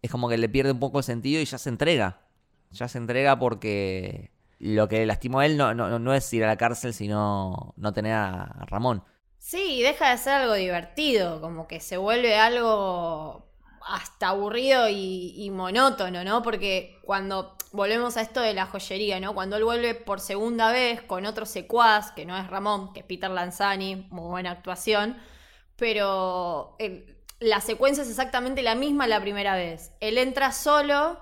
es como que le pierde un poco el sentido y ya se entrega. Ya se entrega porque lo que lastimó a él no, no, no es ir a la cárcel, sino no tener a Ramón. Sí, deja de ser algo divertido, como que se vuelve algo hasta aburrido y, y monótono, ¿no? Porque cuando volvemos a esto de la joyería, ¿no? Cuando él vuelve por segunda vez con otro secuaz, que no es Ramón, que es Peter Lanzani, muy buena actuación, pero el- la secuencia es exactamente la misma la primera vez. Él entra solo,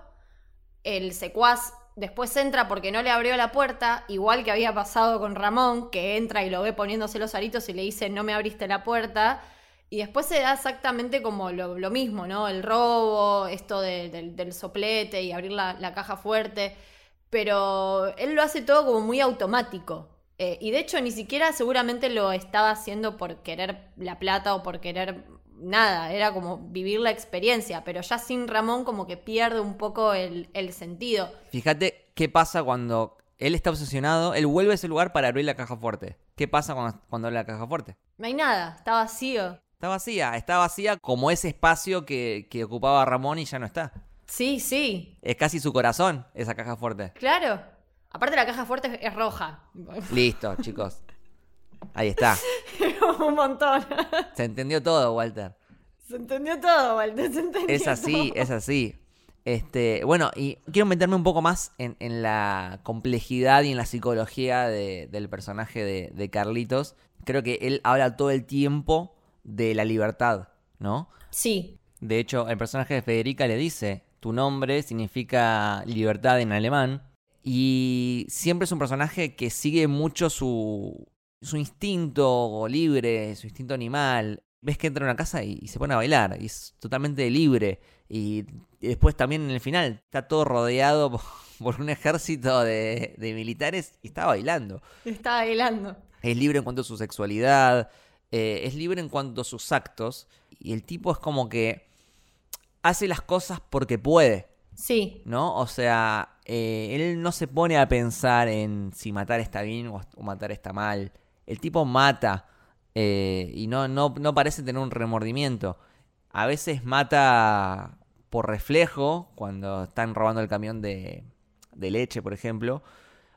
el secuaz después entra porque no le abrió la puerta, igual que había pasado con Ramón, que entra y lo ve poniéndose los aritos y le dice no me abriste la puerta. Y después se da exactamente como lo, mismo, ¿no? El robo, esto de- del- del soplete y abrir la, la caja fuerte. Pero él lo hace todo como muy automático. Eh, y de hecho ni siquiera seguramente lo estaba haciendo por querer la plata o por querer nada. Era como vivir la experiencia. Pero ya sin Ramón como que pierde un poco el, el sentido. Fíjate qué pasa cuando él está obsesionado, él vuelve a ese lugar para abrir la caja fuerte. ¿Qué pasa cuando, cuando abre la caja fuerte? No hay nada, está vacío. Está vacía, está vacía como ese espacio que, que ocupaba Ramón y ya no está. Sí, sí, Es casi su corazón, esa caja fuerte. claro. Aparte la caja fuerte es- roja. Listo, chicos. Ahí está. un montón. Se entendió todo, Walter. Se entendió todo, Walter. Se entendió Es así, todo. es así. Este, bueno, y quiero meterme un poco más en, en la complejidad y en la psicología de- del personaje de, de Carlitos. Creo que él habla todo el tiempo de la libertad, ¿no? Sí, De hecho, el personaje de Federica le dice, tu nombre significa libertad en alemán. Y siempre es un personaje que sigue mucho su, su instinto libre, su instinto animal. Ves que entra a una casa y, y se pone a bailar, y es totalmente libre. Y después también en el final está todo rodeado por, por un ejército de, de militares y está bailando. está bailando. Es libre en cuanto a su sexualidad, eh, es libre en cuanto a sus actos. Y el tipo es como que hace las cosas porque puede, Sí, ¿no? O sea, eh, él no se pone a pensar en si matar está bien o, o matar está mal. El tipo mata eh, y no, no, no parece tener un remordimiento. A veces mata por reflejo, cuando están robando el camión de, de leche, por ejemplo.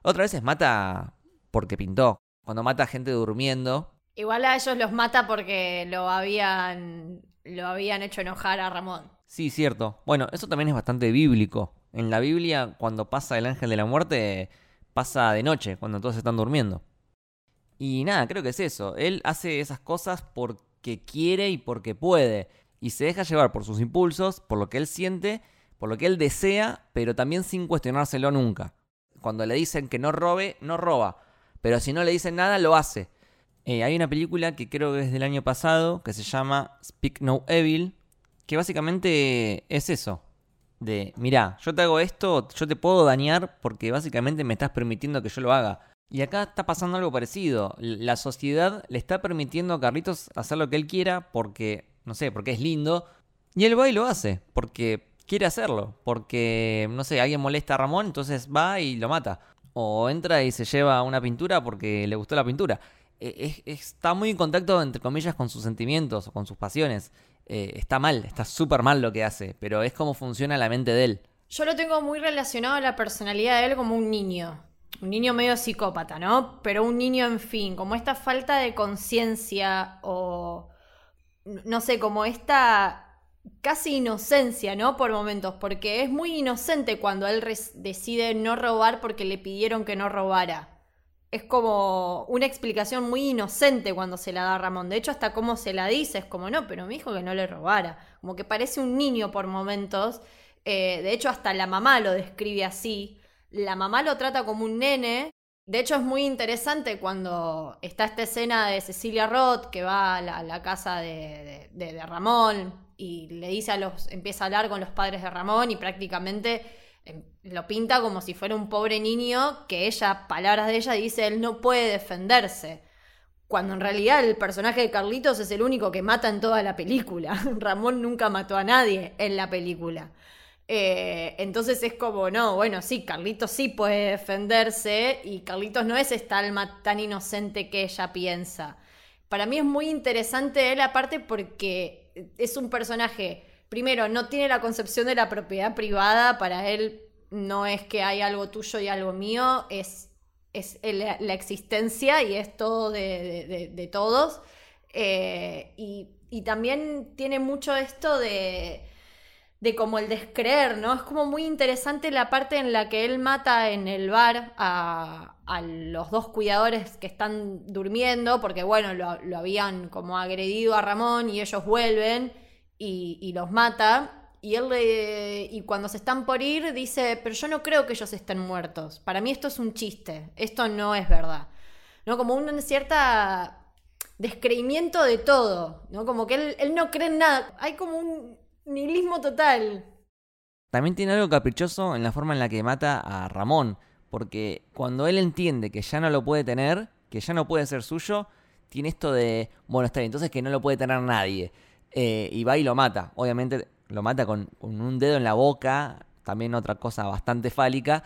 Otras veces mata porque pintó. Cuando mata a gente durmiendo. igual a ellos los mata porque lo habían, lo habían hecho enojar a Ramón. Sí, cierto. Bueno, eso también es bastante bíblico. En la Biblia, cuando pasa el ángel de la muerte, pasa de noche, cuando todos están durmiendo. Y nada, creo que es eso. Él hace esas cosas porque quiere y porque puede. Y se deja llevar por sus impulsos, por lo que él siente, por lo que él desea, pero también sin cuestionárselo nunca. Cuando le dicen que no robe, no roba. Pero si no le dicen nada, lo hace. Eh, hay una película que creo que es del año pasado, que se llama Speak No Evil, que básicamente es eso. De, mirá, yo te hago esto, yo te puedo dañar porque básicamente me estás permitiendo que yo lo haga. Y acá está pasando algo parecido. La sociedad le está permitiendo a Carlitos hacer lo que él quiera porque, no sé, porque es lindo. Y él va y lo hace, porque quiere hacerlo. Porque, no sé, alguien molesta a Ramón, entonces va y lo mata. O entra y se lleva una pintura porque le gustó la pintura. Es- está muy en contacto, entre comillas, con sus sentimientos o con sus pasiones. Eh, está mal, está súper mal lo que hace, pero es como funciona la mente de él. Yo lo tengo muy relacionado a la personalidad de él como un niño. Un niño medio psicópata, ¿no? Pero un niño, en fin, como esta falta de conciencia o. No sé, como esta casi inocencia, ¿no? Por momentos, porque es muy inocente cuando él decide no robar porque le pidieron que no robara. Es como una explicación muy inocente cuando se la da a Ramón. De hecho, hasta cómo se la dice, es como, no, pero me dijo que no le robara. Como que parece un niño por momentos. Eh, de hecho, hasta la mamá lo describe así. La mamá lo trata como un nene. De hecho, es muy interesante cuando está esta escena de Cecilia Roth que va a la, casa de, de- de- Ramón y le dice a los. empieza a hablar con los padres de Ramón y prácticamente lo pinta como si fuera un pobre niño que ella, palabras de ella, dice, él no puede defenderse. Cuando en realidad el personaje de Carlitos es el único que mata en toda la película. Ramón nunca mató a nadie en la película. Eh, entonces es como, no, bueno, sí, Carlitos sí puede defenderse y Carlitos no es esta alma tan inocente que ella piensa. Para mí es muy interesante él aparte porque es un personaje, primero, no tiene la concepción de la propiedad privada, para él no es que hay algo tuyo y algo mío, es, es la, existencia y es todo de- de todos. Eh, y, y también tiene mucho esto de, de como el descreer, ¿no? Es como muy interesante la parte en la que él mata en el bar a, a los dos cuidadores que están durmiendo, porque bueno, lo, lo habían como agredido a Ramón y ellos vuelven y, los mata. Y él y cuando se están por ir dice, pero yo no creo que ellos estén muertos. Para mí esto es un chiste, esto no es verdad. ¿No? Como un cierta descreimiento de todo, ¿no? Como que él, él no cree en nada. Hay como un nihilismo total. También tiene algo caprichoso en la forma en la que mata a Ramón, porque cuando él entiende que ya no lo puede tener, que ya no puede ser suyo, tiene esto de, bueno, está entonces que no lo puede tener nadie. Eh, y va y lo mata. Obviamente lo mata con, un dedo en la boca, también otra cosa bastante fálica,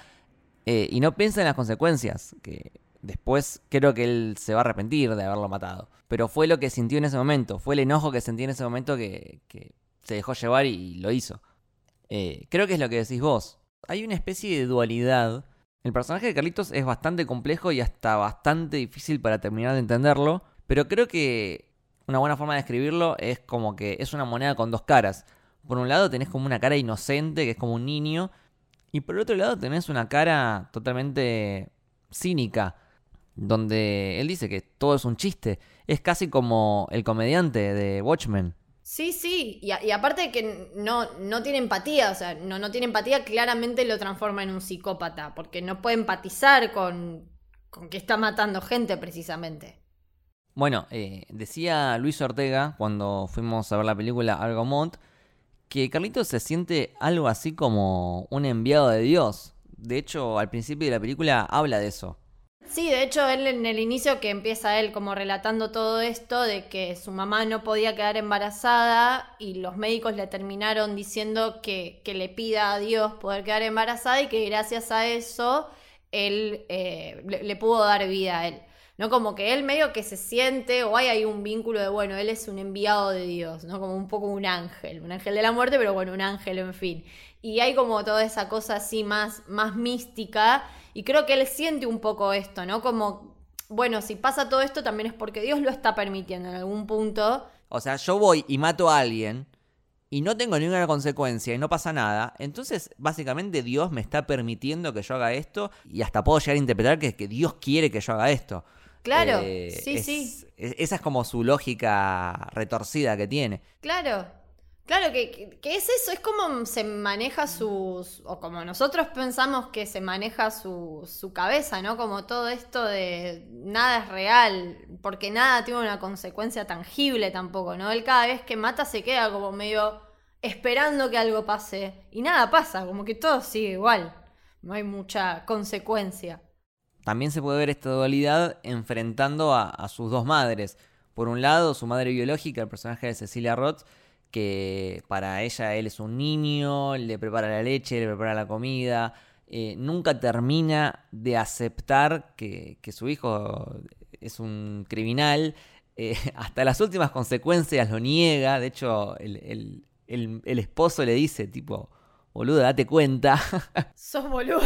eh, y no piensa en las consecuencias, que después creo que él se va a arrepentir de haberlo matado. Pero fue lo que sintió en ese momento, fue el enojo que sentí en ese momento que, que se dejó llevar y lo hizo. Eh, creo que es lo que decís vos. Hay una especie de dualidad. El personaje de Carlitos es bastante complejo y hasta bastante difícil para terminar de entenderlo. Pero creo que una buena forma de describirlo es como que es una moneda con dos caras. Por un lado tenés como una cara inocente, que es como un niño. Y por el otro lado tenés una cara totalmente cínica. Donde él dice que todo es un chiste. Es casi como el comediante de Watchmen. Sí, sí, y, aparte de que no, no tiene empatía, o sea, no, no tiene empatía, claramente lo transforma en un psicópata, porque no puede empatizar con, con que está matando gente precisamente. Bueno, eh, decía Luis Ortega cuando fuimos a ver la película Algomont que Carlitos se siente algo así como un enviado de Dios. De hecho, al principio de la película habla de eso. Sí, de hecho, él en el inicio que empieza él como relatando todo esto de que su mamá no podía quedar embarazada y los médicos le terminaron diciendo que, que le pida a Dios poder quedar embarazada y que gracias a eso él eh, le, le pudo dar vida a él. ¿No? Como que él medio que se siente, o hay ahí un vínculo de, bueno, él es un enviado de Dios, ¿no? Como un poco un ángel, un ángel de la muerte, pero bueno, un ángel, en fin. Y hay como toda esa cosa así más, más mística, y creo que él siente un poco esto, ¿no? Como, bueno, si pasa todo esto también es porque Dios lo está permitiendo en algún punto. O sea, yo voy y mato a alguien y no tengo ninguna consecuencia y no pasa nada. Entonces, básicamente Dios me está permitiendo que yo haga esto y hasta puedo llegar a interpretar que, que Dios quiere que yo haga esto. Claro, Eh, sí, es- sí. es- esa es como su lógica retorcida que tiene. Claro, claro que, que- que es eso, es como se maneja sus, o como nosotros pensamos que se maneja su, su cabeza, ¿no? Como todo esto de nada es real, porque nada tiene una consecuencia tangible tampoco, ¿no? Él cada vez que mata se queda como medio esperando que algo pase y nada pasa, como que todo sigue igual, no hay mucha consecuencia. También se puede ver esta dualidad enfrentando a, sus dos madres. Por un lado, su madre biológica, el personaje de Cecilia Roth, que para ella él es un niño, le prepara la leche, le prepara la comida, eh, nunca termina de aceptar que, su hijo es un criminal, eh, hasta las últimas consecuencias lo niega, de hecho el, esposo le dice tipo, boludo, date cuenta. Sos boludo.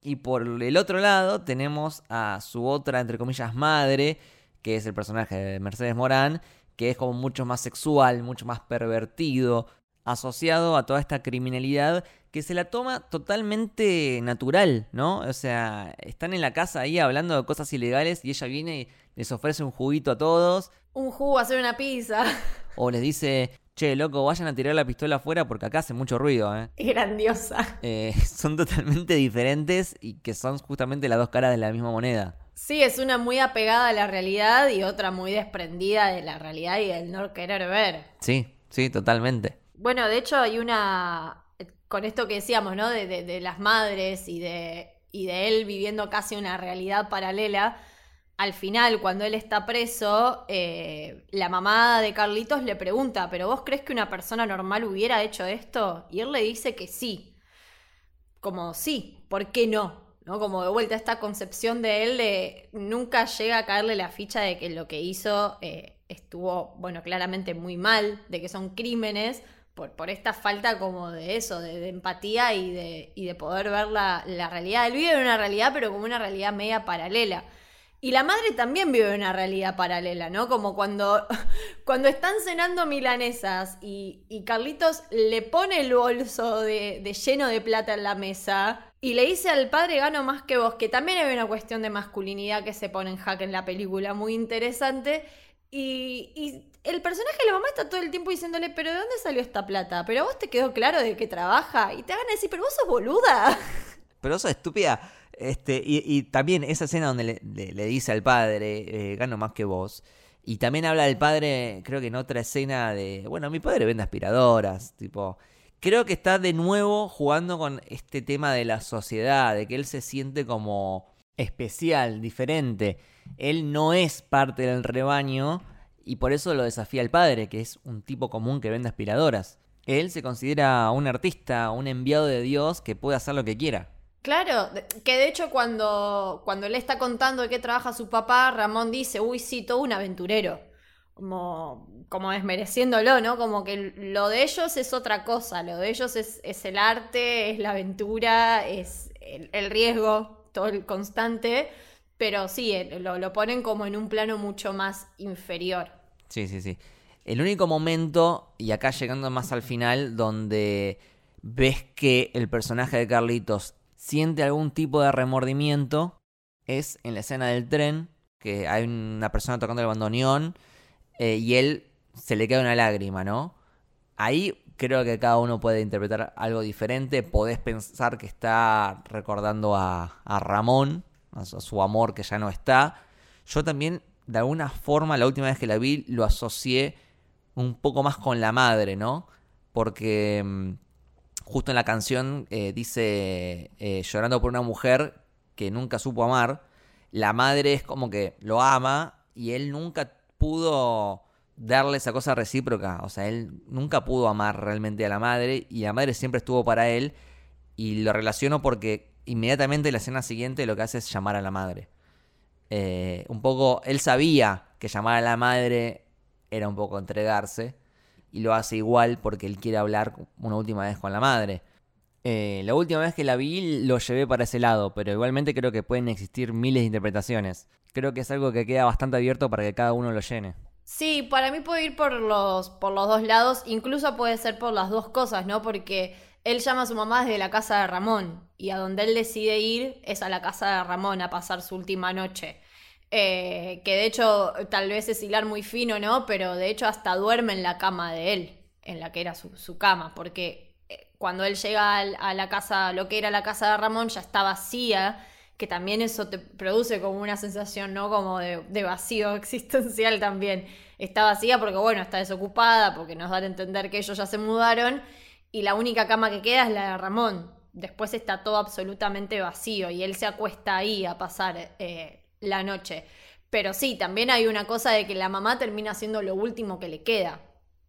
Y por el otro lado tenemos a su otra, entre comillas, madre, que es el personaje de Mercedes Morán, que es como mucho más sexual, mucho más pervertido, asociado a toda esta criminalidad que se la toma totalmente natural, ¿no? O sea, están en la casa ahí hablando de cosas ilegales y ella viene y les ofrece un juguito a todos, Un jugo, hacer una pizza. o les dice, che, loco, vayan a tirar la pistola afuera porque acá hace mucho ruido, ¿eh? Grandiosa. Eh, son totalmente diferentes y que son justamente las dos caras de la misma moneda. Sí, es una muy apegada a la realidad y otra muy desprendida de la realidad y del no querer ver. Sí, sí, totalmente. Bueno, de hecho hay una... con esto que decíamos, ¿no? De, de- de las madres y de, y de él viviendo casi una realidad paralela. Al final, cuando él está preso, eh, la mamá de Carlitos le pregunta, ¿pero vos crees que una persona normal hubiera hecho esto? Y él le dice que sí. Como sí, ¿por qué no? ¿No? Como de vuelta esta concepción de él de nunca llega a caerle la ficha de que lo que hizo eh, estuvo, bueno, claramente muy mal, de que son crímenes, por, esta falta como de eso, de, de empatía y de, y de poder ver la, la realidad. Él vive en una realidad, pero como una realidad media paralela. Y la madre también vive una realidad paralela, ¿no? Como cuando, cuando están cenando milanesas y, Carlitos le pone el bolso de, de lleno de plata en la mesa y le dice al padre gano más que vos, que también hay una cuestión de masculinidad que se pone en jaque en la película, muy interesante. Y, y el personaje de la mamá está todo el tiempo diciéndole, pero ¿de dónde salió esta plata? ¿Pero a vos te quedó claro de que trabaja? Y te van a decir, pero vos sos boluda. Pero eso es estúpida. Este, y, también esa escena donde le dice al padre, eh, gano más que vos. Y también habla del padre, creo que en otra escena de, bueno, mi padre vende aspiradoras, tipo... Creo que está de nuevo jugando con este tema de la sociedad, de que él se siente como especial, diferente. Él no es parte del rebaño y por eso lo desafía el padre, que es un tipo común que vende aspiradoras. Él se considera un artista, un enviado de Dios que puede hacer lo que quiera. Claro, que de hecho cuando, cuando él está contando de qué trabaja su papá, Ramón dice, uy, sí, todo un aventurero. Como, como desmereciéndolo, ¿no? Como que lo de ellos es otra cosa, lo de ellos es, es el arte, es la aventura, es el, el riesgo, todo el constante, pero sí, lo, lo ponen como en un plano mucho más inferior. Sí, sí, sí. El único momento, y acá llegando más al final, donde ves que el personaje de Carlitos siente algún tipo de remordimiento, es en la escena del tren, que hay una persona tocando el bandoneón eh, y él se le queda una lágrima, ¿no? Ahí creo que cada uno puede interpretar algo diferente. Podés pensar que está recordando a, a Ramón, a su, a su amor que ya no está. Yo también, de alguna forma, la última vez que la vi, lo asocié un poco más con la madre, ¿no? Porque mm, justo en la canción eh, dice, eh, llorando por una mujer que nunca supo amar, la madre es como que lo ama y él nunca pudo darle esa cosa recíproca. O sea, él nunca pudo amar realmente a la madre y la madre siempre estuvo para él. Y lo relaciono porque inmediatamente la escena siguiente lo que hace es llamar a la madre. Eh, un poco, él sabía que llamar a la madre era un poco entregarse. Y lo hace igual porque él quiere hablar una última vez con la madre. Eh, la última vez que la vi lo llevé para ese lado, pero igualmente creo que pueden existir miles de interpretaciones. Creo que es algo que queda bastante abierto para que cada uno lo llene. Sí, para mí puede ir por los, por los dos lados, incluso puede ser por las dos cosas, ¿no? Porque él llama a su mamá desde la casa de Ramón y a donde él decide ir es a la casa de Ramón a pasar su última noche. Eh, que de hecho tal vez es hilar muy fino, ¿no? Pero de hecho hasta duerme en la cama de él, en la que era su, su cama, porque eh, cuando él llega a la casa, lo que era la casa de Ramón ya está vacía, que también eso te produce como una sensación, ¿no? Como de, de vacío existencial también. Está vacía porque, bueno, está desocupada, porque nos dan a entender que ellos ya se mudaron, y la única cama que queda es la de Ramón. Después está todo absolutamente vacío y él se acuesta ahí a pasar eh, la noche. Pero sí, también hay una cosa de que la mamá termina siendo lo último que le queda,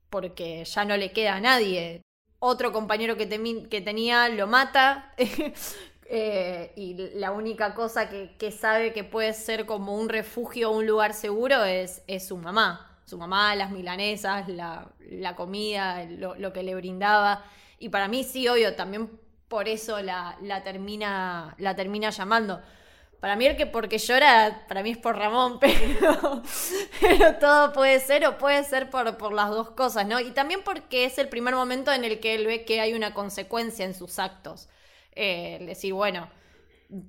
porque ya no le queda a nadie. Otro compañero que, que tenía lo mata eh, y la única cosa que, sabe que puede ser como un refugio un lugar seguro es, es su mamá. Su mamá, las milanesas, la, la comida, lo, que le brindaba. Y para mí sí, obvio, también por eso la, termina, la termina llamando. Para mí el que porque llora, para mí es por Ramón, pero, todo puede ser o puede ser por, por las dos cosas, ¿no? Y también porque es el primer momento en el que él ve que hay una consecuencia en sus actos. Eh, decir, bueno,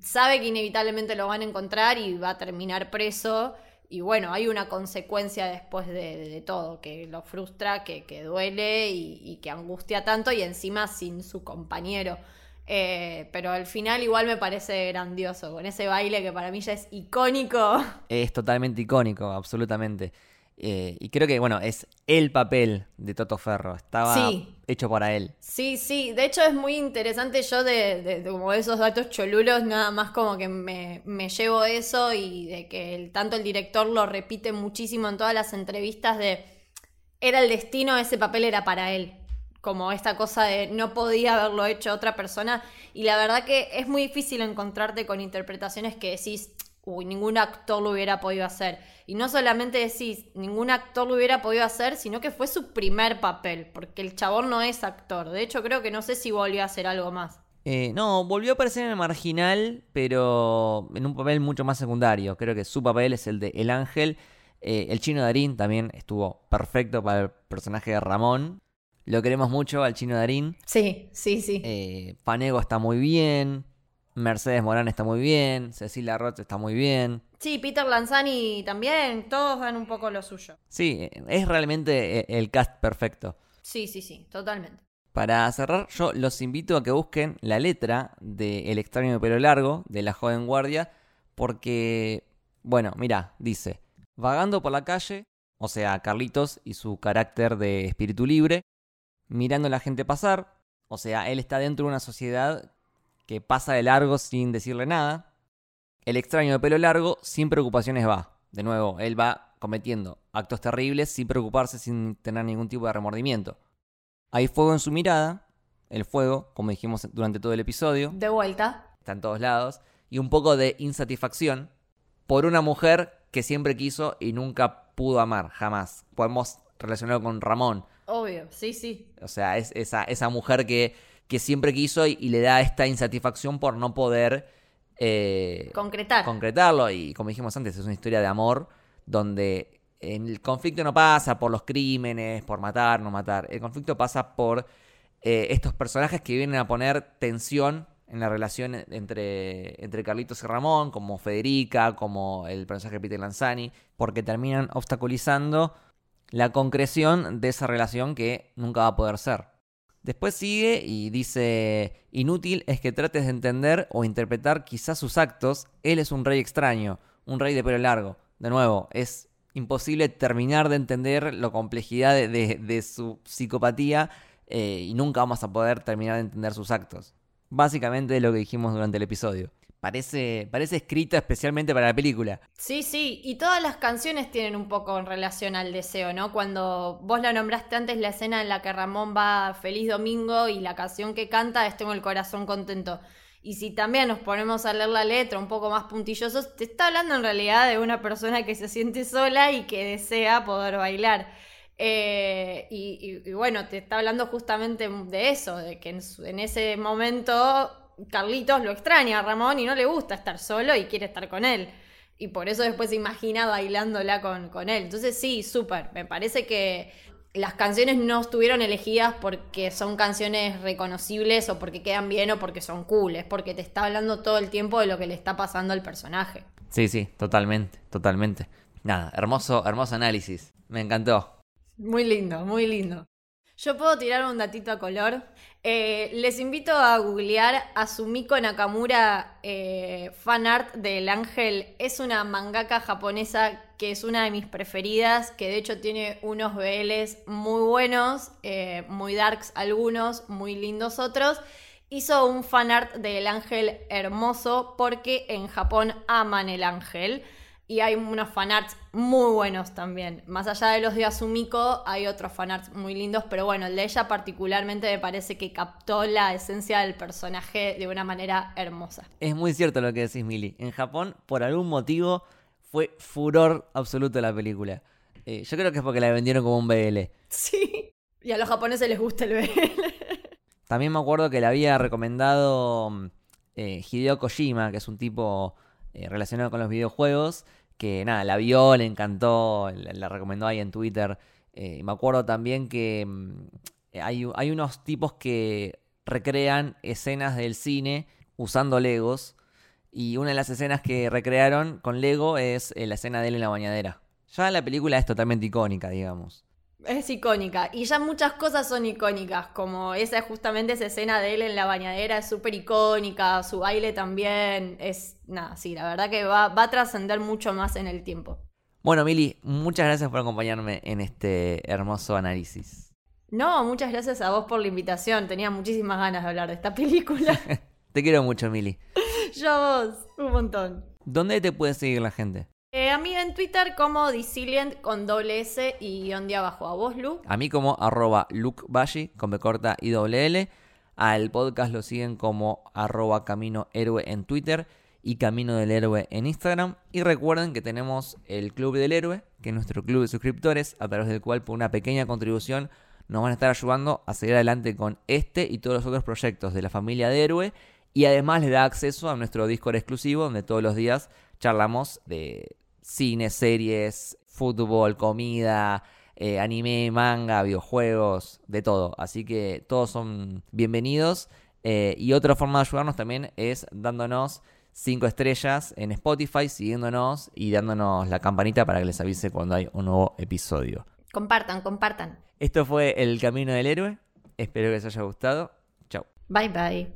sabe que inevitablemente lo van a encontrar y va a terminar preso. Y bueno, hay una consecuencia después de, de, todo, que lo frustra, que, que duele y, que angustia tanto y encima sin su compañero. Eh, pero al final igual me parece grandioso, con ese baile que para mí ya es icónico. Es totalmente icónico, absolutamente. Eh, y creo que, bueno, es el papel de Toto Ferro. Estaba Sí. hecho para él. Sí, sí, de hecho es muy interesante yo de, de- de como esos datos cholulos, nada más como que me, me llevo eso y de que el- tanto el director lo repite muchísimo en todas las entrevistas de era el destino, ese papel era para él, como esta cosa de no podía haberlo hecho otra persona y la verdad que es muy difícil encontrarte con interpretaciones que decís, uy, ningún actor lo hubiera podido hacer. Y no solamente decís, ningún actor lo hubiera podido hacer, sino que fue su primer papel, porque el chabón no es actor. De hecho, creo que no sé si volvió a hacer algo más. Eh, no, volvió a aparecer en el marginal, pero en un papel mucho más secundario. Creo que su papel es el de El Ángel. Eh, el chino Darín también estuvo perfecto para el personaje de Ramón. Lo queremos mucho al chino Darín. Sí, sí, sí. Eh, Panego está muy bien. Mercedes Morán está muy bien. Cecilia Roth está muy bien. Sí, Peter Lanzani también, todos dan un poco lo suyo. Sí, es realmente eh, el cast perfecto. Sí, sí, sí, totalmente. Para cerrar, yo los invito a que busquen la letra de El extraño de pelo largo de la joven guardia, porque, bueno, mira, dice, vagando por la calle, o sea, Carlitos y su carácter de espíritu libre, mirando a la gente pasar, o sea, él está dentro de una sociedad que pasa de largo sin decirle nada. El extraño de pelo largo sin preocupaciones va. De nuevo, él va cometiendo actos terribles sin preocuparse, sin tener ningún tipo de remordimiento. Hay fuego en su mirada, el fuego, como dijimos durante todo el episodio, De vuelta. está en todos lados, y un poco de insatisfacción por una mujer que siempre quiso y nunca pudo amar, jamás. Podemos relacionarlo con Ramón, Obvio, sí, sí. o sea, es esa, esa mujer que, que siempre quiso y, y le da esta insatisfacción por no poder eh, Concretar. concretarlo. Y como dijimos antes, es una historia de amor donde el conflicto no pasa por los crímenes, por matar, no matar. El conflicto pasa por eh, estos personajes que vienen a poner tensión en la relación entre, entre Carlitos y Ramón, como Federica, como el personaje de Peter Lanzani, porque terminan obstaculizando la concreción de esa relación que nunca va a poder ser. Después sigue y dice, inútil es que trates de entender o interpretar quizás sus actos, él es un rey extraño, un rey de pelo largo. De nuevo, es imposible terminar de entender la complejidad de, su psicopatía eh, y nunca vamos a poder terminar de entender sus actos. Básicamente es lo que dijimos durante el episodio. Parece, parece escrita especialmente para la película. Sí, sí, y todas las canciones tienen un poco en relación al deseo, ¿no? Cuando vos la nombraste antes, la escena en la que Ramón va Feliz Domingo y la canción que canta es Tengo el corazón contento. Y si también nos ponemos a leer la letra un poco más puntillosos, te está hablando en realidad de una persona que se siente sola y que desea poder bailar. Eh, y, bueno, te está hablando justamente de eso, de que en ese momento Carlitos lo extraña a Ramón y no le gusta estar solo y quiere estar con él. Y por eso después se imagina bailándola con, con él. Entonces sí, súper. Me parece que las canciones no estuvieron elegidas porque son canciones reconocibles o porque quedan bien o porque son cool. Es porque te está hablando todo el tiempo de lo que le está pasando al personaje. Sí, sí, totalmente, totalmente. Nada, hermoso, hermoso análisis. Me encantó. Muy lindo, muy lindo. Yo puedo tirar un datito a color. Eh, les invito a googlear a Sumiko Nakamura, eh, fan art del ángel. Es una mangaka japonesa que es una de mis preferidas, que de hecho tiene unos BLs muy buenos, eh, muy darks algunos, muy lindos otros. Hizo un fan art del ángel hermoso porque en Japón aman el ángel. Y hay unos fanarts muy buenos también. Más allá de los de Asumiko, hay otros fanarts muy lindos, pero bueno, el de ella particularmente me parece que captó la esencia del personaje de una manera hermosa. Es muy cierto lo que decís, Mili. En Japón, por algún motivo, fue furor absoluto la película. Eh, yo creo que es porque la vendieron como un BL. Sí. Y a los japoneses les gusta el BL. También me acuerdo que la había recomendado mm, eh, Hideo Kojima, que es un tipo eh, relacionado con los videojuegos, que nada, la vio, le encantó, la, recomendó ahí en Twitter. Eh, me acuerdo también que mm, hay, hay unos tipos que recrean escenas del cine usando Legos. Y una de las escenas que recrearon con Lego es eh, la escena de él en la bañadera. Ya la película es totalmente icónica, digamos. Es icónica. Y ya muchas cosas son icónicas, como esa justamente esa escena de él en la bañadera es súper icónica, su baile también es, nada, sí, la verdad que va, va a trascender mucho más en el tiempo. Bueno, Mili, muchas gracias por acompañarme en este hermoso análisis. No, muchas gracias a vos por la invitación. Tenía muchísimas ganas de hablar de esta película. Te quiero mucho, Mili. Yo a vos, un montón. ¿Dónde te puede seguir la gente? Eh, a mí en Twitter como Disilient con doble S y guion de abajo. A vos, Lu. A mí como arroba Luke con B corta y doble L. Al podcast lo siguen como arroba Camino Héroe en Twitter y Camino del Héroe en Instagram. Y recuerden que tenemos el Club del Héroe, que es nuestro club de suscriptores, a través del cual por una pequeña contribución nos van a estar ayudando a seguir adelante con este y todos los otros proyectos de la familia de Héroe. Y además les da acceso a nuestro Discord exclusivo, donde todos los días charlamos de cine, series, fútbol, comida, eh, anime, manga, videojuegos, de todo. Así que todos son bienvenidos. Eh, y otra forma de ayudarnos también es dándonos 5 estrellas en Spotify, siguiéndonos y dándonos la campanita para que les avise cuando hay un nuevo episodio. Compartan, compartan. Esto fue El Camino del Héroe. Espero que les haya gustado. Chao. Bye bye.